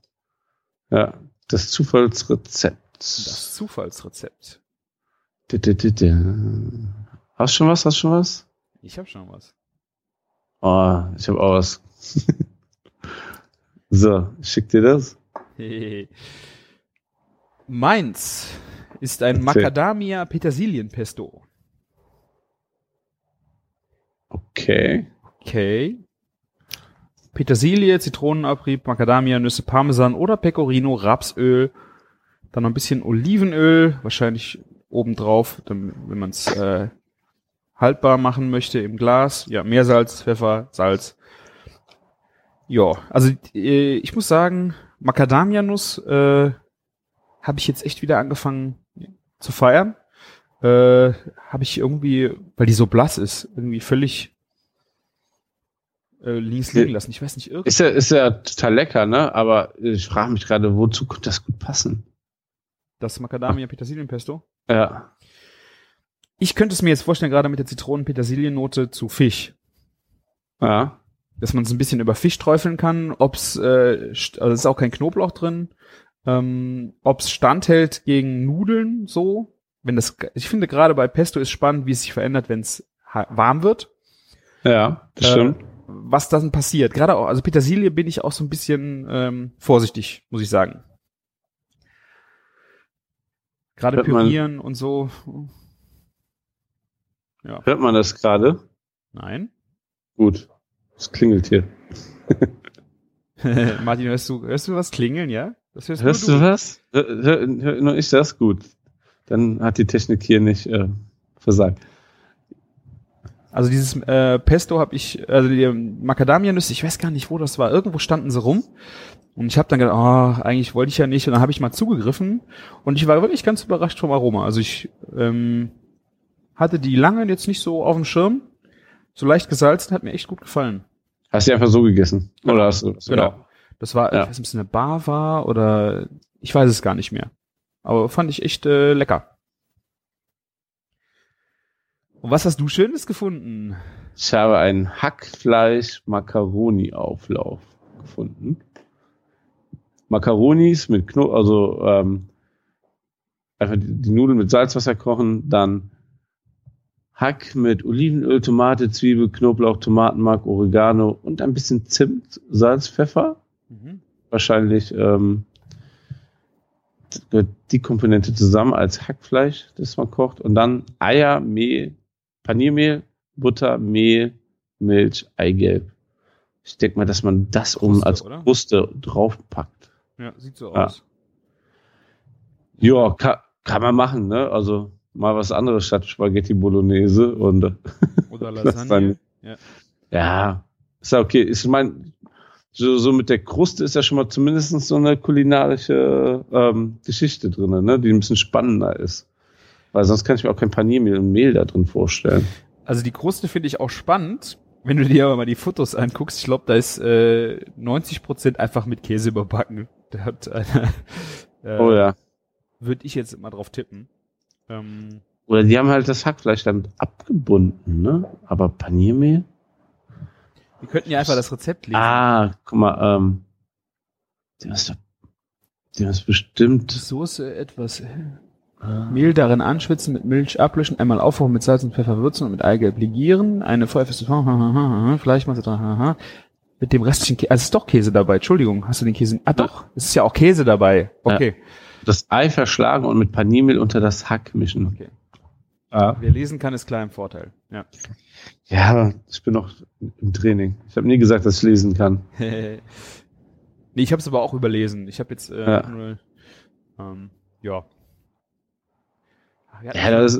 [SPEAKER 5] Ja, das Zufallsrezept.
[SPEAKER 4] Das Zufallsrezept.
[SPEAKER 5] Hast du schon was? Hast du schon was?
[SPEAKER 4] Ich habe schon was.
[SPEAKER 5] Oh, ich habe auch was. so, schick dir das.
[SPEAKER 4] Meins ist ein Macadamia Petersilien-Pesto.
[SPEAKER 5] Okay.
[SPEAKER 4] Okay. Petersilie, Zitronenabrieb, Macadamia, Nüsse, Parmesan oder Pecorino, Rapsöl, dann noch ein bisschen Olivenöl, wahrscheinlich obendrauf, wenn man es äh, haltbar machen möchte im Glas. Ja, Meersalz, Pfeffer, Salz. Ja, also äh, ich muss sagen, Macadamia-Nuss äh, habe ich jetzt echt wieder angefangen zu feiern. Äh, habe ich irgendwie, weil die so blass ist, irgendwie völlig äh, links liegen lassen. Ich weiß nicht, irgendwie.
[SPEAKER 5] Ist ja, ist ja total lecker, ne? Aber ich frage mich gerade, wozu könnte das gut passen?
[SPEAKER 4] Das Macadamia Petersilienpesto.
[SPEAKER 5] Ja.
[SPEAKER 4] Ich könnte es mir jetzt vorstellen, gerade mit der Zitronen-Petersiliennote zu Fisch.
[SPEAKER 5] Ja.
[SPEAKER 4] Dass man es ein bisschen über Fisch träufeln kann, ob's, äh, also es ist auch kein Knoblauch drin, ähm, ob's standhält gegen Nudeln so. Wenn das, ich finde gerade bei Pesto ist spannend, wie es sich verändert, wenn es warm wird.
[SPEAKER 5] Ja, das
[SPEAKER 4] Äh,
[SPEAKER 5] stimmt.
[SPEAKER 4] Was dann passiert. Gerade auch, also Petersilie bin ich auch so ein bisschen ähm, vorsichtig, muss ich sagen. Gerade pürieren und so. Ja,
[SPEAKER 5] Hört man das gerade?
[SPEAKER 4] nein.
[SPEAKER 5] Gut. Es klingelt hier.
[SPEAKER 4] Martin, hörst du, hörst du was klingeln, ja? Das hörst,
[SPEAKER 5] Hörst du was? Hör, hör, hör nur ich das? Gut. Dann hat die Technik hier nicht äh, versagt.
[SPEAKER 4] Also dieses äh, Pesto habe ich, also die Macadamia-Nüsse, ich weiß gar nicht, wo das war. Irgendwo standen sie rum. Und ich habe dann gedacht, oh, eigentlich wollte ich ja nicht. Und dann habe ich mal zugegriffen. Und ich war wirklich ganz überrascht vom Aroma. Also ich ähm, hatte die lange jetzt nicht so auf dem Schirm. So leicht gesalzen, hat mir echt gut gefallen.
[SPEAKER 5] Hast du die einfach so gegessen? Oder hast du?
[SPEAKER 4] Genau. Das war,
[SPEAKER 5] Ja.
[SPEAKER 4] ich weiß nicht, ob es eine Bar war oder ich weiß es gar nicht mehr. Aber fand ich echt äh, lecker. Und was hast du Schönes gefunden?
[SPEAKER 5] Ich habe einen Hackfleisch-Macaroni-Auflauf gefunden. Macaronis mit Kno also ähm, einfach die, die Nudeln mit Salzwasser kochen, dann Hack mit Olivenöl, Tomate, Zwiebel, Knoblauch, Tomatenmark, Oregano und ein bisschen Zimt, Salz, Pfeffer.
[SPEAKER 4] Mhm.
[SPEAKER 5] Wahrscheinlich ähm, die Komponente zusammen als Hackfleisch, das man kocht. Und dann Eier, Mehl, Paniermehl, Butter, Mehl, Milch, Eigelb. Ich denke mal, dass man das um
[SPEAKER 4] Kruste,
[SPEAKER 5] als
[SPEAKER 4] oder?
[SPEAKER 5] Kruste draufpackt.
[SPEAKER 4] Ja, sieht so
[SPEAKER 5] Ja.
[SPEAKER 4] aus.
[SPEAKER 5] Ja, kann, kann man machen, ne? Also mal was anderes statt Spaghetti Bolognese und
[SPEAKER 4] Oder Lasagne.
[SPEAKER 5] dann- ja, ist ja okay. Ich mein, so, so mit der Kruste ist ja schon mal zumindest so eine kulinarische ähm, Geschichte drin, ne? die ein bisschen spannender ist. Weil sonst kann ich mir auch kein Paniermehl und Mehl da drin vorstellen.
[SPEAKER 4] Also die Kruste finde ich auch spannend. Wenn du dir aber mal die Fotos anguckst, ich glaube, da ist äh, 90% einfach mit Käse überbacken. Da hat einer, äh,
[SPEAKER 5] Oh ja.
[SPEAKER 4] würde ich jetzt mal drauf tippen. Ähm,
[SPEAKER 5] Oder die haben halt das Hackfleisch dann abgebunden, ne? Aber Paniermehl?
[SPEAKER 4] wir könnten ja einfach das Rezept lesen.
[SPEAKER 5] Ah, guck mal, ähm, der ist, der ist bestimmt.
[SPEAKER 4] Soße etwas äh, Mehl darin anschwitzen, mit Milch ablöschen, einmal aufkochen, mit Salz und Pfeffer würzen und mit Eigelb legieren, eine feuerfeste Fleischmasse dran, haha. mit dem restlichen Käse, also ist doch Käse dabei, Entschuldigung, hast du den Käse, ah doch, es ist ja auch Käse dabei, okay.
[SPEAKER 5] Das Ei verschlagen und mit Paniermehl unter das Hack mischen.
[SPEAKER 4] Okay.
[SPEAKER 5] Ah.
[SPEAKER 4] Wer lesen kann, ist klar im Vorteil, ja.
[SPEAKER 5] Ja, ich bin noch im Training. Ich habe nie gesagt, dass ich lesen kann.
[SPEAKER 4] nee, ich habe es aber auch überlesen, ich habe jetzt, äh,
[SPEAKER 5] Ja.
[SPEAKER 4] nur, ähm, ja. Ja,
[SPEAKER 5] das,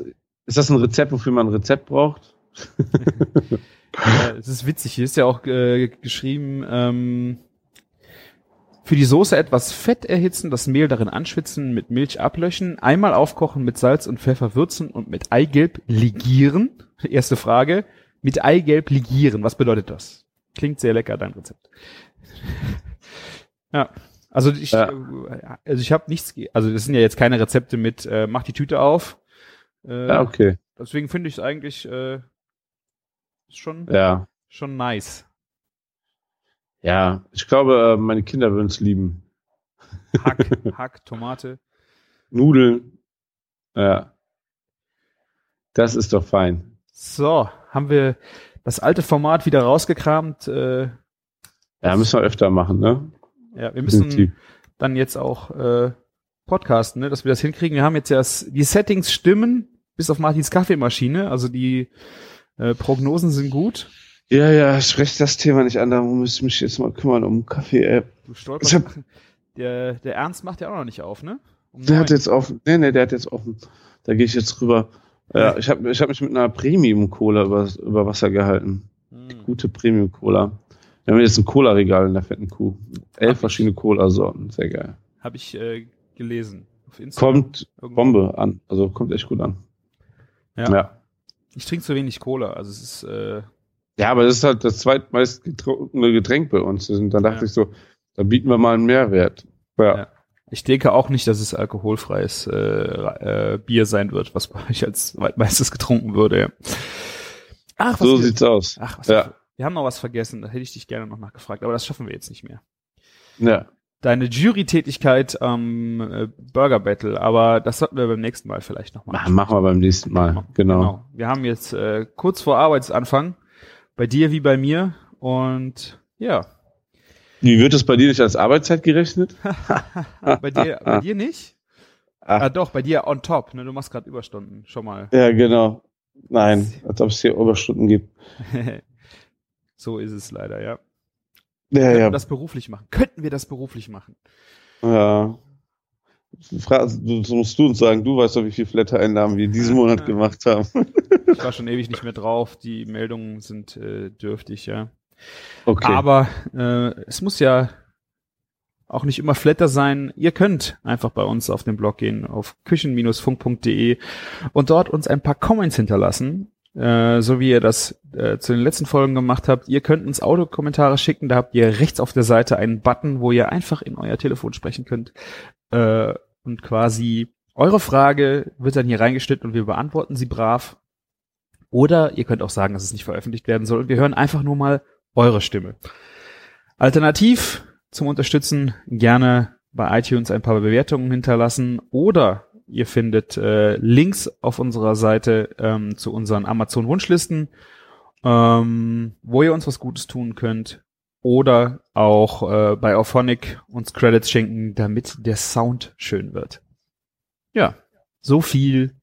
[SPEAKER 5] ist das ein Rezept, wofür man ein Rezept braucht?
[SPEAKER 4] Ja, es ist witzig. Hier ist ja auch äh, geschrieben, ähm, Für die Soße etwas Fett erhitzen, das Mehl darin anschwitzen, mit Milch ablöschen, einmal aufkochen, mit Salz und Pfeffer würzen und mit Eigelb ligieren. Erste Frage. Mit Eigelb ligieren, was bedeutet das? Klingt sehr lecker, dein Rezept. ja. Also ich,
[SPEAKER 5] Ja.
[SPEAKER 4] äh, also ich habe nichts, also das sind ja jetzt keine Rezepte mit, äh, mach die Tüte auf. Äh,
[SPEAKER 5] Ja, okay.
[SPEAKER 4] Deswegen finde ich es eigentlich äh, schon,
[SPEAKER 5] Ja.
[SPEAKER 4] schon nice.
[SPEAKER 5] Ja, ich glaube, äh, meine Kinder würden es lieben.
[SPEAKER 4] Hack, Hack, Tomate.
[SPEAKER 5] Nudeln. Ja. Das ist doch fein.
[SPEAKER 4] So, haben wir das alte Format wieder rausgekramt. Äh,
[SPEAKER 5] Ja, müssen wir öfter machen, ne?
[SPEAKER 4] ja, wir müssen
[SPEAKER 5] Definitiv.
[SPEAKER 4] dann jetzt auch äh, podcasten, ne, dass wir das hinkriegen. Wir haben jetzt ja die Settings stimmen, bis auf Martins Kaffeemaschine. Also die äh, Prognosen sind gut.
[SPEAKER 5] Ja, ja, sprecht das Thema nicht an, da muss ich mich jetzt mal kümmern um Kaffee-App.
[SPEAKER 4] Du stolperst.
[SPEAKER 5] Hab-
[SPEAKER 4] Der, der Ernst macht ja auch noch nicht auf, ne? Um
[SPEAKER 5] Der hat jetzt offen. Nee, nee, der hat jetzt offen. Da gehe ich jetzt rüber. Ja, ich habe ich hab mich mit einer Premium-Cola über, über Wasser gehalten.
[SPEAKER 4] Hm.
[SPEAKER 5] Gute Premium-Cola. Wir haben jetzt ein Cola-Regal in der fetten Kuh. Elf verschiedene Cola-Sorten. Sehr geil.
[SPEAKER 4] Habe ich äh, gelesen.
[SPEAKER 5] Kommt
[SPEAKER 4] Irgendwo.
[SPEAKER 5] Bombe an. Also kommt echt gut an.
[SPEAKER 4] Ja.
[SPEAKER 5] Ja.
[SPEAKER 4] Ich trinke zu wenig Cola. Also es ist äh,
[SPEAKER 5] Ja, aber das ist halt das zweitmeist getrunkene Getränk bei uns. Und dann dachte
[SPEAKER 4] Ja.
[SPEAKER 5] ich so, da bieten wir mal einen Mehrwert. Ja.
[SPEAKER 4] Ja. Ich denke auch nicht, dass es alkoholfreies äh, äh, Bier sein wird, was bei euch als meistes getrunken würde. Ja. Ach, was
[SPEAKER 5] so
[SPEAKER 4] wir,
[SPEAKER 5] sieht's aus.
[SPEAKER 4] ach, was
[SPEAKER 5] Ja.
[SPEAKER 4] wir, wir haben noch was vergessen. Da hätte ich dich gerne noch nachgefragt, aber das schaffen wir jetzt nicht mehr.
[SPEAKER 5] Ja.
[SPEAKER 4] Deine Jury-Tätigkeit am äh, Burger Battle, aber das sollten wir beim nächsten Mal vielleicht noch
[SPEAKER 5] Ma-
[SPEAKER 4] machen.
[SPEAKER 5] Machen wir beim nächsten Mal. Genau.
[SPEAKER 4] Wir haben jetzt äh, kurz vor Arbeitsanfang, bei dir wie bei mir und ja,
[SPEAKER 5] Wie wird es bei dir nicht als Arbeitszeit gerechnet?
[SPEAKER 4] bei dir, bei dir nicht?
[SPEAKER 5] Ach.
[SPEAKER 4] Ah, doch, bei dir on top, ne? Du machst gerade Überstunden, schon mal.
[SPEAKER 5] Ja, genau. Nein, als ob es hier Überstunden gibt.
[SPEAKER 4] so ist es leider, ja.
[SPEAKER 5] Ja,
[SPEAKER 4] Könnten
[SPEAKER 5] ja.
[SPEAKER 4] wir das beruflich machen? Könnten wir das beruflich machen?
[SPEAKER 5] ja. Fra du, so musst du uns sagen, du weißt doch, wie viel Flatter-Einnahmen wir diesen Monat gemacht haben.
[SPEAKER 4] Ich war schon ewig nicht mehr drauf. Die Meldungen sind äh, dürftig, ja.
[SPEAKER 5] Okay.
[SPEAKER 4] Aber äh, es muss ja auch nicht immer Flatter sein. Ihr könnt einfach bei uns auf den Blog gehen, auf küchen-funk.de und dort uns ein paar Comments hinterlassen, äh, so wie ihr das äh, zu den letzten Folgen gemacht habt. Ihr könnt uns Audiokommentare schicken, da habt ihr rechts auf der Seite einen Button, wo ihr einfach in euer Telefon sprechen könnt äh, und quasi eure Frage wird dann hier reingeschnitten und wir beantworten sie brav. Oder ihr könnt auch sagen, dass es nicht veröffentlicht werden soll und wir hören einfach nur mal eure Stimme. Alternativ zum Unterstützen gerne bei iTunes ein paar Bewertungen hinterlassen oder ihr findet äh, Links auf unserer Seite ähm, zu unseren Amazon Wunschlisten, ähm, wo ihr uns was Gutes tun könnt oder auch äh, bei Auphonic uns Credits schenken, damit der Sound schön wird. Ja, so viel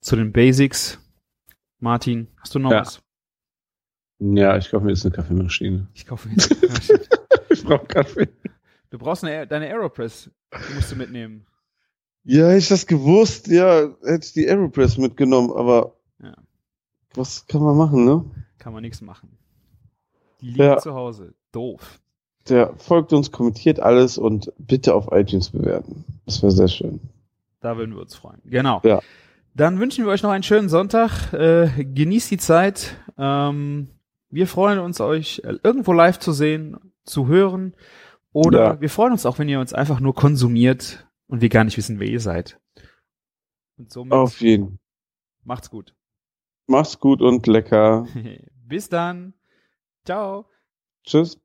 [SPEAKER 4] zu den Basics. Martin, hast du noch
[SPEAKER 5] Ja.
[SPEAKER 4] was?
[SPEAKER 5] ja, ich kaufe mir jetzt eine Kaffeemaschine.
[SPEAKER 4] Ich kaufe jetzt.
[SPEAKER 5] Ich brauche Kaffee.
[SPEAKER 4] Du brauchst eine, deine Aeropress. Die musst du mitnehmen.
[SPEAKER 5] Ja, hätte ich das gewusst, ja, hätte ich die Aeropress mitgenommen, aber
[SPEAKER 4] Ja.
[SPEAKER 5] was kann man machen, ne?
[SPEAKER 4] Kann man nichts machen. Die liegt
[SPEAKER 5] Ja.
[SPEAKER 4] zu Hause. Doof.
[SPEAKER 5] Der folgt uns, kommentiert alles und bitte auf iTunes bewerten. Das wäre sehr schön.
[SPEAKER 4] Da würden wir uns freuen. Genau.
[SPEAKER 5] Ja.
[SPEAKER 4] Dann wünschen wir euch noch einen schönen Sonntag. Äh, genießt die Zeit. Ähm, wir freuen uns, euch äh, irgendwo live zu sehen, zu hören. Oder
[SPEAKER 5] Ja.
[SPEAKER 4] wir freuen uns auch, wenn ihr uns einfach nur konsumiert und wir gar nicht wissen, wer ihr seid. Und somit
[SPEAKER 5] Auf jeden.
[SPEAKER 4] macht's gut.
[SPEAKER 5] Mach's gut und lecker.
[SPEAKER 4] Bis dann. Ciao.
[SPEAKER 5] Tschüss.